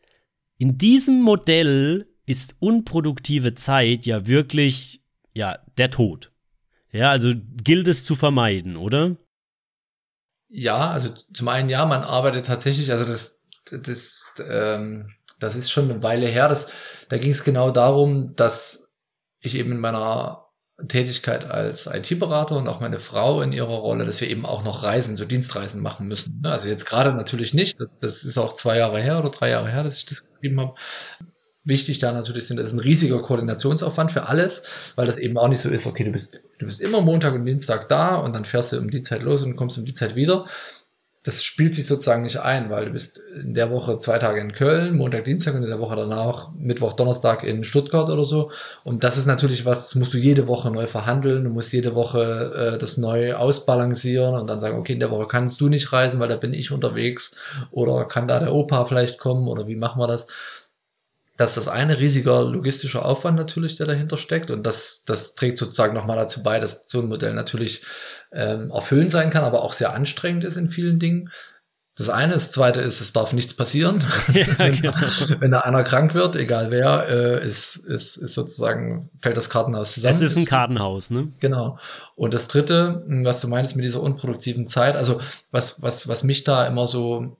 in diesem Modell ist unproduktive Zeit ja wirklich ja, der Tod. Ja, also gilt es zu vermeiden, oder? Ja, also zum einen ja, man arbeitet tatsächlich, also das, das, ähm, das ist schon eine Weile her. Das, da ging es genau darum, dass ich eben in meiner Tätigkeit als IT-Berater und auch meine Frau in ihrer Rolle, dass wir eben auch noch Reisen, so Dienstreisen machen müssen. Also jetzt gerade natürlich nicht. Das ist auch zwei Jahre her oder drei Jahre her, dass ich das geschrieben habe wichtig da natürlich sind, das ist ein riesiger Koordinationsaufwand für alles, weil das eben auch nicht so ist, okay, du bist, du bist immer Montag und Dienstag da und dann fährst du um die Zeit los und kommst um die Zeit wieder. Das spielt sich sozusagen nicht ein, weil du bist in der Woche zwei Tage in Köln, Montag, Dienstag und in der Woche danach Mittwoch, Donnerstag in Stuttgart oder so. Und das ist natürlich was, das musst du jede Woche neu verhandeln, du musst jede Woche äh, das neu ausbalancieren und dann sagen, okay, in der Woche kannst du nicht reisen, weil da bin ich unterwegs oder kann da der Opa vielleicht kommen oder wie machen wir das? Das ist das eine riesiger logistischer Aufwand natürlich, der dahinter steckt. Und das, das trägt sozusagen nochmal dazu bei, dass so ein Modell natürlich ähm, erfüllend sein kann, aber auch sehr anstrengend ist in vielen Dingen. Das eine, das zweite ist, es darf nichts passieren. *laughs* Ja, wenn, genau. *laughs* wenn, da einer krank wird, egal wer, äh, ist, ist, ist sozusagen, fällt das Kartenhaus zusammen. Es ist ein Kartenhaus, ne? Genau. Und das dritte, was du meinst mit dieser unproduktiven Zeit, also was, was, was mich da immer so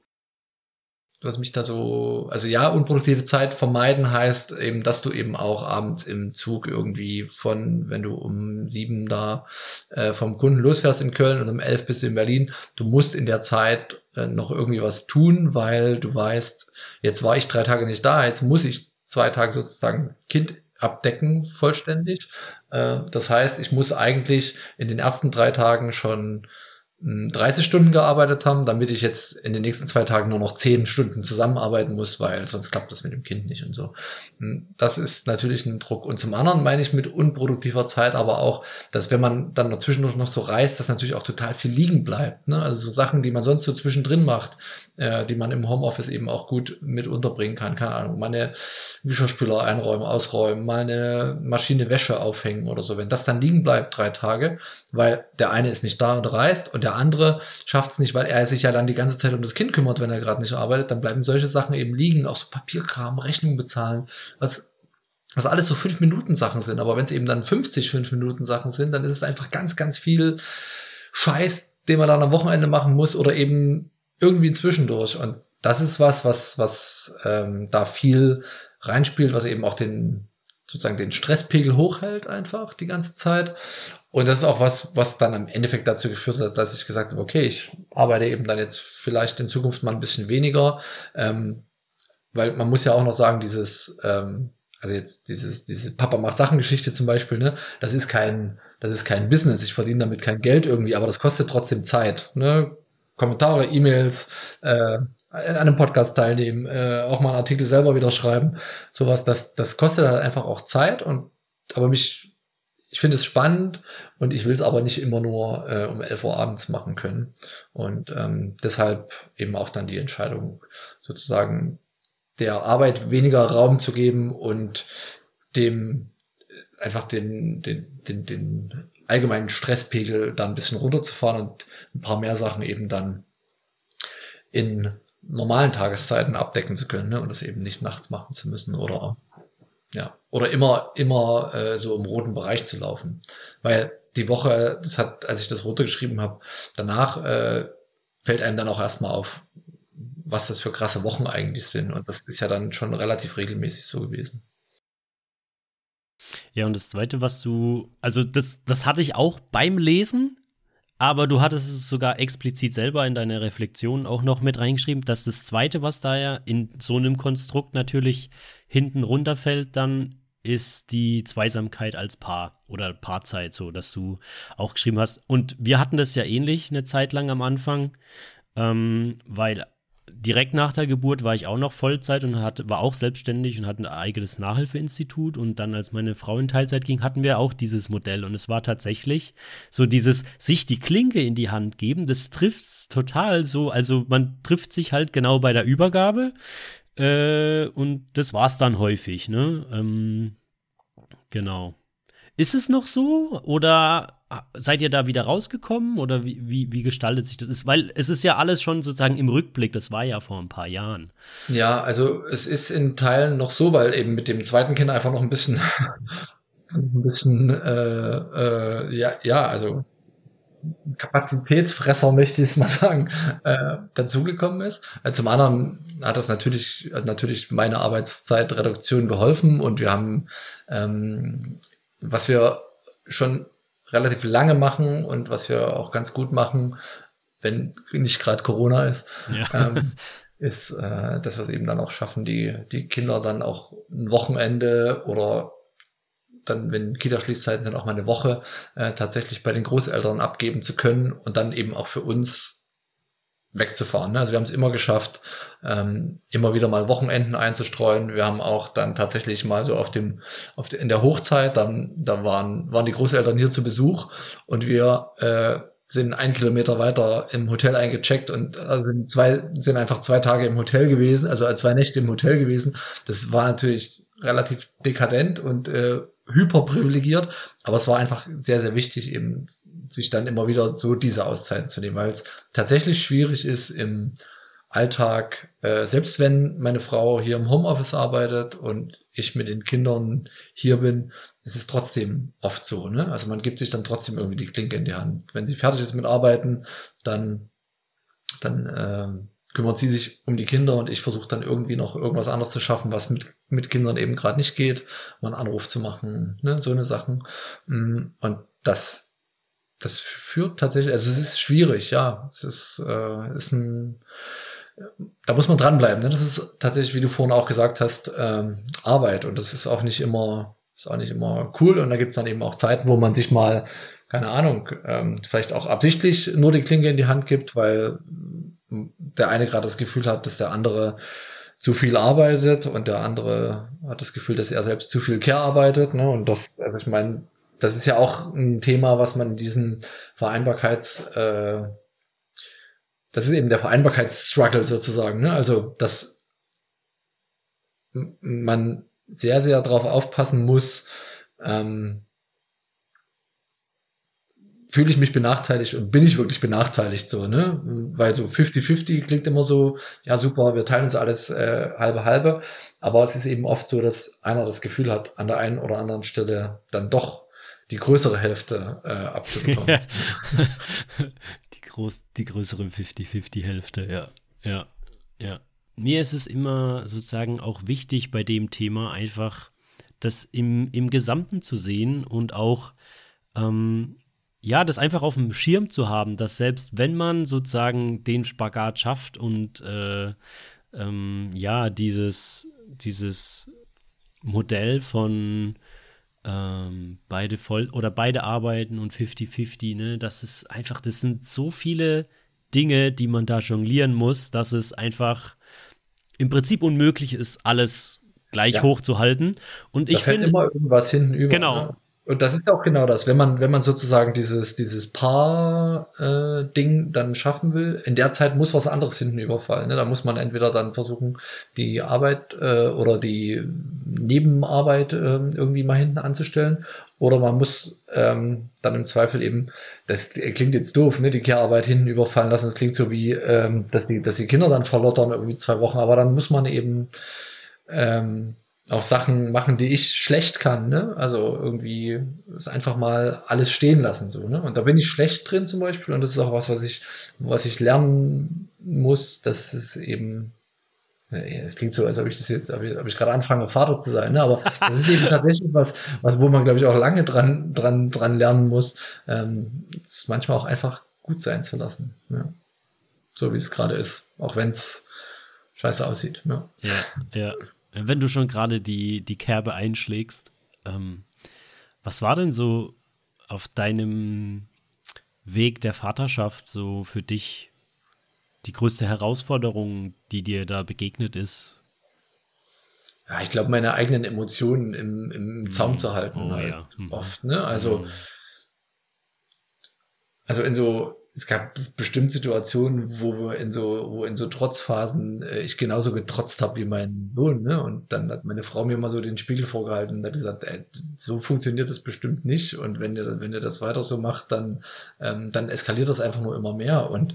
was mich da so, also ja, unproduktive Zeit vermeiden heißt eben, dass du eben auch abends im Zug irgendwie von, wenn du um sieben da äh, vom Kunden losfährst in Köln und um elf bist du in Berlin, du musst in der Zeit äh, noch irgendwie was tun, weil du weißt, jetzt war ich drei Tage nicht da, jetzt muss ich zwei Tage sozusagen Kind abdecken vollständig. Äh, das heißt, ich muss eigentlich in den ersten drei Tagen schon 30 Stunden gearbeitet haben, damit ich jetzt in den nächsten zwei Tagen nur noch 10 Stunden zusammenarbeiten muss, weil sonst klappt das mit dem Kind nicht und so. Das ist natürlich ein Druck. Und zum anderen meine ich mit unproduktiver Zeit aber auch, dass wenn man dann zwischendurch noch so reist, dass natürlich auch total viel liegen bleibt. Ne? Also so Sachen, die man sonst so zwischendrin macht, äh, die man im Homeoffice eben auch gut mit unterbringen kann. Keine Ahnung, meine Geschirrspüler einräumen, ausräumen, mal eine Maschine Wäsche aufhängen oder so. Wenn das dann liegen bleibt drei Tage, weil der eine ist nicht da und reist und der andere schafft es nicht, weil er sich ja dann die ganze Zeit um das Kind kümmert, wenn er gerade nicht arbeitet, dann bleiben solche Sachen eben liegen, auch so Papierkram, Rechnungen bezahlen, was was alles so fünf Minuten Sachen sind. Aber wenn es eben dann 50 fünf Minuten Sachen sind, dann ist es einfach ganz, ganz viel Scheiß, den man dann am Wochenende machen muss oder eben irgendwie zwischendurch. Und das ist was, was, was ähm, da viel reinspielt, was eben auch den, sozusagen den Stresspegel hochhält einfach die ganze Zeit. Und das ist auch was, was dann am Endeffekt dazu geführt hat, dass ich gesagt habe, okay, ich arbeite eben dann jetzt vielleicht in Zukunft mal ein bisschen weniger, ähm, weil man muss ja auch noch sagen, dieses, ähm, also jetzt dieses, diese Papa macht Sachen-Geschichte zum Beispiel, ne, das ist kein, das ist kein Business. Ich verdiene damit kein Geld irgendwie, aber das kostet trotzdem Zeit, ne. Kommentare, E-Mails, äh, in einem Podcast teilnehmen, äh, auch mal einen Artikel selber wieder schreiben, sowas, das, das kostet halt einfach auch Zeit und aber mich, ich finde es spannend und ich will es aber nicht immer nur äh, um 11 Uhr abends machen können. Und ähm, deshalb eben auch dann die Entscheidung, sozusagen der Arbeit weniger Raum zu geben und dem einfach den, den, den, den allgemeinen Stresspegel da ein bisschen runterzufahren und ein paar mehr Sachen eben dann in normalen Tageszeiten abdecken zu können ne? und das eben nicht nachts machen zu müssen oder ja oder immer immer äh, so im roten Bereich zu laufen, weil die Woche, das hat, als ich das runtergeschrieben habe, danach äh, fällt einem dann auch erstmal auf, was das für krasse Wochen eigentlich sind und das ist ja dann schon relativ regelmäßig so gewesen. Ja, und das Zweite, was du, also das, das hatte ich auch beim Lesen, aber du hattest es sogar explizit selber in deiner Reflexion auch noch mit reingeschrieben, dass das Zweite, was da ja in so einem Konstrukt natürlich hinten runterfällt, dann ist die Zweisamkeit als Paar oder Paarzeit, so dass du auch geschrieben hast. Und wir hatten das ja ähnlich eine Zeit lang am Anfang, ähm, weil direkt nach der Geburt war ich auch noch Vollzeit und hatte, war auch selbstständig und hatte ein eigenes Nachhilfeinstitut. Und dann, als meine Frau in Teilzeit ging, hatten wir auch dieses Modell. Und es war tatsächlich so dieses sich die Klinke in die Hand geben, das trifft total so. Also man trifft sich halt genau bei der Übergabe. Äh, und das war es dann häufig, ne? Ähm, genau. Ist es noch so? Oder seid ihr da wieder rausgekommen oder wie, wie, wie gestaltet sich das? Weil es ist ja alles schon sozusagen im Rückblick, das war ja vor ein paar Jahren. Ja, also es ist in Teilen noch so, weil eben mit dem zweiten Kind einfach noch ein bisschen, *laughs* ein bisschen, äh, äh, ja, ja, also Kapazitätsfresser, möchte ich es mal *laughs* sagen, äh, dazugekommen ist. Also zum anderen hat das natürlich, natürlich meine Arbeitszeitreduktion geholfen und wir haben, ähm, was wir schon relativ lange machen und was wir auch ganz gut machen, wenn nicht gerade Corona ist, ja. ähm, *laughs* ist, äh, dass wir es eben dann auch schaffen, die, die Kinder dann auch ein Wochenende oder dann, wenn Kita-Schließzeiten sind, auch mal eine Woche äh, tatsächlich bei den Großeltern abgeben zu können und dann eben auch für uns wegzufahren. Ne? Also wir haben es immer geschafft, ähm, immer wieder mal Wochenenden einzustreuen. Wir haben auch dann tatsächlich mal so auf dem, auf de, in der Hochzeit, dann, dann waren, waren die Großeltern hier zu Besuch und wir äh, sind ein Kilometer weiter im Hotel eingecheckt und also zwei, sind einfach zwei Tage im Hotel gewesen, also zwei Nächte im Hotel gewesen. Das war natürlich relativ dekadent und äh, hyperprivilegiert, aber es war einfach sehr, sehr wichtig, eben sich dann immer wieder so diese Auszeiten zu nehmen, weil es tatsächlich schwierig ist im Alltag, äh, selbst wenn meine Frau hier im Homeoffice arbeitet und ich mit den Kindern hier bin, ist es trotzdem oft so. Ne? Also man gibt sich dann trotzdem irgendwie die Klinke in die Hand. Wenn sie fertig ist mit Arbeiten, dann, dann äh, kümmert sie sich um die Kinder und ich versuche dann irgendwie noch irgendwas anderes zu schaffen, was mit, mit Kindern eben gerade nicht geht, mal einen Anruf zu machen, ne, so eine Sachen. Mm, und das, das führt tatsächlich, also es ist schwierig, ja. Es ist, äh, ist ein, da muss man dranbleiben. Ne? Das ist tatsächlich, wie du vorhin auch gesagt hast, ähm, Arbeit und das ist auch nicht immer, ist auch nicht immer cool und da gibt es dann eben auch Zeiten, wo man sich mal, keine Ahnung, ähm, vielleicht auch absichtlich nur die Klinge in die Hand gibt, weil der eine gerade das Gefühl hat, dass der andere zu viel arbeitet und der andere hat das Gefühl, dass er selbst zu viel Care arbeitet. Ne? Und das, also ich meine, das ist ja auch ein Thema, was man in diesen Vereinbarkeits, äh, das ist eben der Vereinbarkeitsstruggle sozusagen. Ne? Also, dass man sehr, sehr darauf aufpassen muss, ähm, fühle ich mich benachteiligt und bin ich wirklich benachteiligt so, ne? Weil so 50-50 klingt immer so, ja super, wir teilen uns alles äh, halbe halbe, aber es ist eben oft so, dass einer das Gefühl hat, an der einen oder anderen Stelle dann doch die größere Hälfte äh, abzubekommen. *laughs* die, groß, die größere 50-50 Hälfte, ja. Ja, ja. mir ist es immer sozusagen auch wichtig bei dem Thema einfach das im, im Gesamten zu sehen und auch ähm, ja, das einfach auf dem Schirm zu haben, dass selbst wenn man sozusagen den Spagat schafft und äh, ähm, ja, dieses, dieses Modell von ähm, beide voll oder beide arbeiten und 50-50, ne, das ist einfach, das sind so viele Dinge, die man da jonglieren muss, dass es einfach im Prinzip unmöglich ist, alles gleich ja. hoch zu halten. Und ich finde immer irgendwas hinten über. Genau. Ne? Und das ist auch genau das, wenn man, wenn man sozusagen dieses, dieses Paar-Ding äh, dann schaffen will, in der Zeit muss was anderes hinten überfallen. Ne? Da muss man entweder dann versuchen, die Arbeit äh, oder die Nebenarbeit äh, irgendwie mal hinten anzustellen, oder man muss ähm, dann im Zweifel eben, das klingt jetzt doof, ne, die Kehrarbeit hinten überfallen lassen. Das klingt so wie, ähm, dass, die, dass die Kinder dann verlottern irgendwie zwei Wochen, aber dann muss man eben ähm, auch Sachen machen, die ich schlecht kann, ne? Also irgendwie es einfach mal alles stehen lassen, so, ne? Und da bin ich schlecht drin zum Beispiel und das ist auch was, was ich, was ich lernen muss, dass es eben, es klingt so, als ob ich das jetzt, ob ich, ob ich gerade anfange, Vater zu sein, ne? Aber *laughs* das ist eben tatsächlich was, was, wo man, glaube ich, auch lange dran, dran, dran lernen muss, ähm, es manchmal auch einfach gut sein zu lassen, ne? So wie es gerade ist, auch wenn es scheiße aussieht, ne? Ja, ja wenn du schon gerade die, die Kerbe einschlägst, ähm, was war denn so auf deinem Weg der Vaterschaft so für dich die größte Herausforderung, die dir da begegnet ist? Ja, ich glaube, meine eigenen Emotionen im, im Zaum mhm. zu halten. Oh, halt ja. mhm. Oft, ne? Also, mhm. also in so es gab bestimmt Situationen, wo wir in so, wo in so Trotzphasen äh, ich genauso getrotzt habe wie mein Sohn, ne? Und dann hat meine Frau mir mal so den Spiegel vorgehalten und hat gesagt, ey, so funktioniert das bestimmt nicht. Und wenn ihr, wenn ihr das weiter so macht, dann, ähm, dann eskaliert das einfach nur immer mehr. Und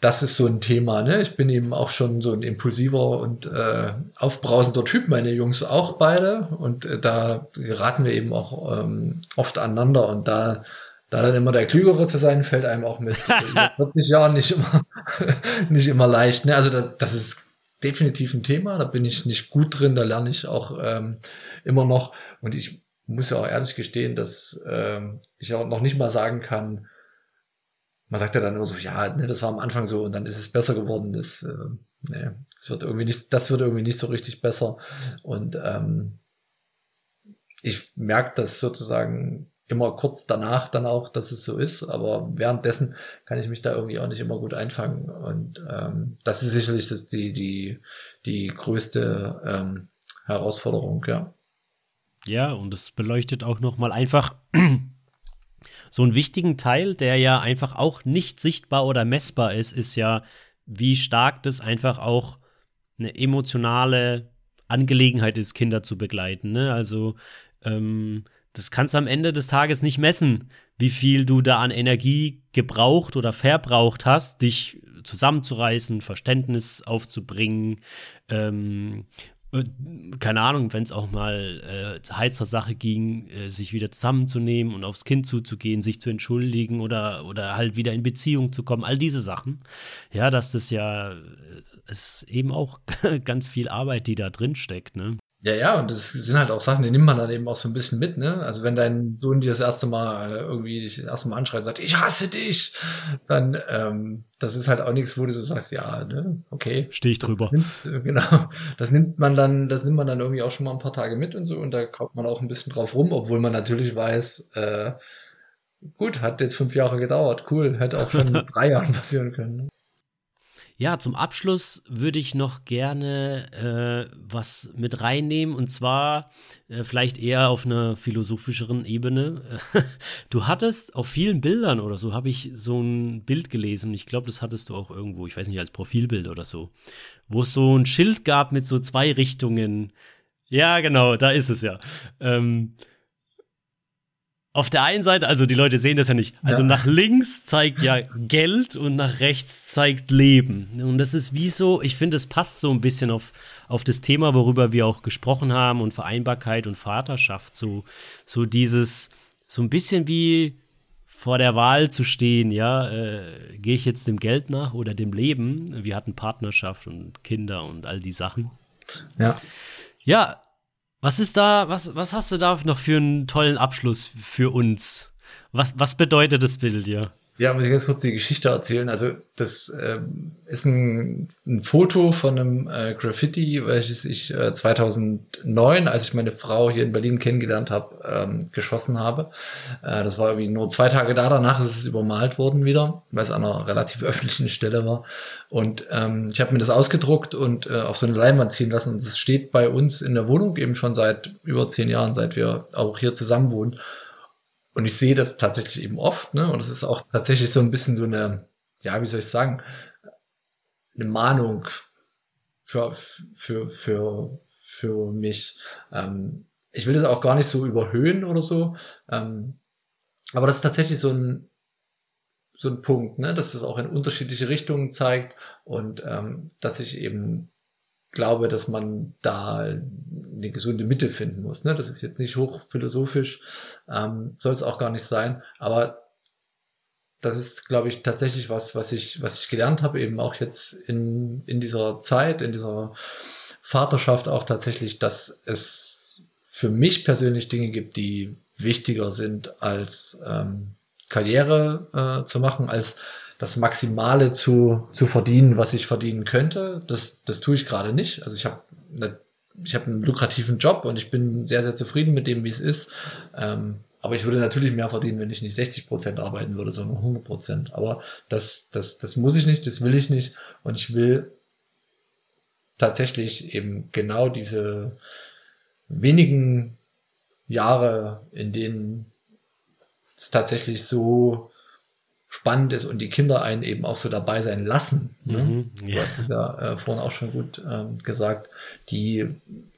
das ist so ein Thema, ne? Ich bin eben auch schon so ein impulsiver und äh, aufbrausender Typ, meine Jungs auch beide. Und äh, da geraten wir eben auch ähm, oft aneinander und da da dann immer der Klügere zu sein, fällt einem auch mit *laughs* 40 Jahren nicht immer, *laughs* nicht immer leicht. Ne? Also das, das ist definitiv ein Thema, da bin ich nicht gut drin, da lerne ich auch ähm, immer noch. Und ich muss ja auch ehrlich gestehen, dass ähm, ich auch noch nicht mal sagen kann, man sagt ja dann immer so, ja, ne, das war am Anfang so und dann ist es besser geworden. Das, äh, nee, das wird irgendwie nicht, das wird irgendwie nicht so richtig besser. Und ähm, ich merke das sozusagen immer kurz danach dann auch, dass es so ist, aber währenddessen kann ich mich da irgendwie auch nicht immer gut einfangen und ähm, das ist sicherlich das die die die größte ähm, Herausforderung, ja. Ja, und es beleuchtet auch noch mal einfach *clears throat* so einen wichtigen Teil, der ja einfach auch nicht sichtbar oder messbar ist, ist ja, wie stark das einfach auch eine emotionale Angelegenheit ist, Kinder zu begleiten. Ne? Also ähm, das kannst du am Ende des Tages nicht messen, wie viel du da an Energie gebraucht oder verbraucht hast, dich zusammenzureißen, Verständnis aufzubringen, ähm, äh, keine Ahnung, wenn es auch mal äh, heiß zur Sache ging, äh, sich wieder zusammenzunehmen und aufs Kind zuzugehen, sich zu entschuldigen oder, oder halt wieder in Beziehung zu kommen, all diese Sachen. Ja, dass das ja, es äh, ist eben auch *laughs* ganz viel Arbeit, die da drin steckt, ne? Ja, ja, und das sind halt auch Sachen, die nimmt man dann eben auch so ein bisschen mit, ne? Also wenn dein Sohn dir das erste Mal äh, irgendwie dich das erste Mal anschreit und sagt, ich hasse dich, dann ähm, das ist halt auch nichts, wo du so sagst, ja, ne, okay. Stehe ich drüber. Das nimmt, äh, genau. Das nimmt man dann, das nimmt man dann irgendwie auch schon mal ein paar Tage mit und so und da kauft man auch ein bisschen drauf rum, obwohl man natürlich weiß, äh, gut, hat jetzt fünf Jahre gedauert, cool, hätte auch schon *laughs* drei Jahren passieren können. Ne? Ja, zum Abschluss würde ich noch gerne äh, was mit reinnehmen und zwar äh, vielleicht eher auf einer philosophischeren Ebene. *laughs* du hattest auf vielen Bildern oder so, habe ich so ein Bild gelesen. Ich glaube, das hattest du auch irgendwo, ich weiß nicht, als Profilbild oder so, wo es so ein Schild gab mit so zwei Richtungen. Ja, genau, da ist es ja. Ähm, auf der einen Seite, also die Leute sehen das ja nicht, also ja. nach links zeigt ja Geld und nach rechts zeigt Leben. Und das ist wie so, ich finde, es passt so ein bisschen auf, auf das Thema, worüber wir auch gesprochen haben und Vereinbarkeit und Vaterschaft. So, so dieses, so ein bisschen wie, vor der Wahl zu stehen, ja, äh, gehe ich jetzt dem Geld nach oder dem Leben? Wir hatten Partnerschaft und Kinder und all die Sachen. Ja. Ja, was ist da, was, was hast du da noch für einen tollen Abschluss für uns? Was, was bedeutet das Bild, ja? Ja, muss ich ganz kurz die Geschichte erzählen. Also das ähm, ist ein, ein, Foto von einem äh, Graffiti, welches ich äh, 2009, als ich meine Frau hier in Berlin kennengelernt habe, ähm, geschossen habe. Äh, das war irgendwie nur zwei Tage da, danach ist es übermalt worden wieder, weil es an einer relativ *laughs* öffentlichen Stelle war. Und ähm, ich habe mir das ausgedruckt und äh, auf so eine Leinwand ziehen lassen. Und das steht bei uns in der Wohnung eben schon seit über zehn Jahren, seit wir auch hier zusammen wohnen. Und ich sehe das tatsächlich eben oft, ne? Und es ist auch tatsächlich so ein bisschen so eine, ja, wie soll ich sagen, eine Mahnung für, für, für, für mich. Ähm, ich will das auch gar nicht so überhöhen oder so. Ähm, aber das ist tatsächlich so ein, so ein Punkt, ne? dass das auch in unterschiedliche Richtungen zeigt und ähm, dass ich eben glaube, dass man da eine gesunde Mitte finden muss. Ne? Das ist jetzt nicht hochphilosophisch, ähm, soll es auch gar nicht sein, aber das ist, glaube ich, tatsächlich was, was ich, was ich gelernt habe, eben auch jetzt in, in dieser Zeit, in dieser Vaterschaft auch tatsächlich, dass es für mich persönlich Dinge gibt, die wichtiger sind als ähm, Karriere äh, zu machen, als das Maximale zu, zu verdienen, was ich verdienen könnte. Das, das tue ich gerade nicht. Also ich habe ich habe einen lukrativen Job und ich bin sehr, sehr zufrieden mit dem, wie es ist. Ähm, aber ich würde natürlich mehr verdienen, wenn ich nicht 60 Prozent arbeiten würde, sondern 100 Prozent. Aber das, das, das muss ich nicht, das will ich nicht. Und ich will tatsächlich eben genau diese wenigen Jahre, in denen es tatsächlich so spannend ist und die Kinder einen eben auch so dabei sein lassen. Ne? Mhm, ja. Du hast ja äh, vorhin auch schon gut ähm, gesagt, die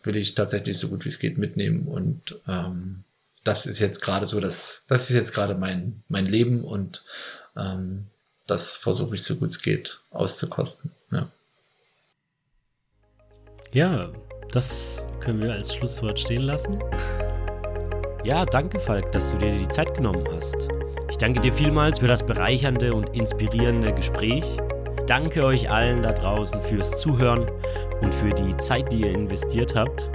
will ich tatsächlich so gut wie es geht mitnehmen und ähm, das ist jetzt gerade so, das, das ist jetzt gerade mein, mein Leben und ähm, das versuche ich so gut es geht auszukosten. Ja. ja, das können wir als Schlusswort stehen lassen. Ja, danke Falk, dass du dir die Zeit genommen hast. Ich danke dir vielmals für das bereichernde und inspirierende Gespräch. Danke euch allen da draußen fürs Zuhören und für die Zeit, die ihr investiert habt.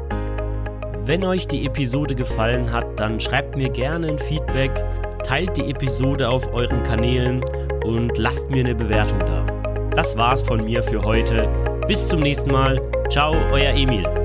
Wenn euch die Episode gefallen hat, dann schreibt mir gerne ein Feedback, teilt die Episode auf euren Kanälen und lasst mir eine Bewertung da. Das war's von mir für heute. Bis zum nächsten Mal. Ciao, euer Emil.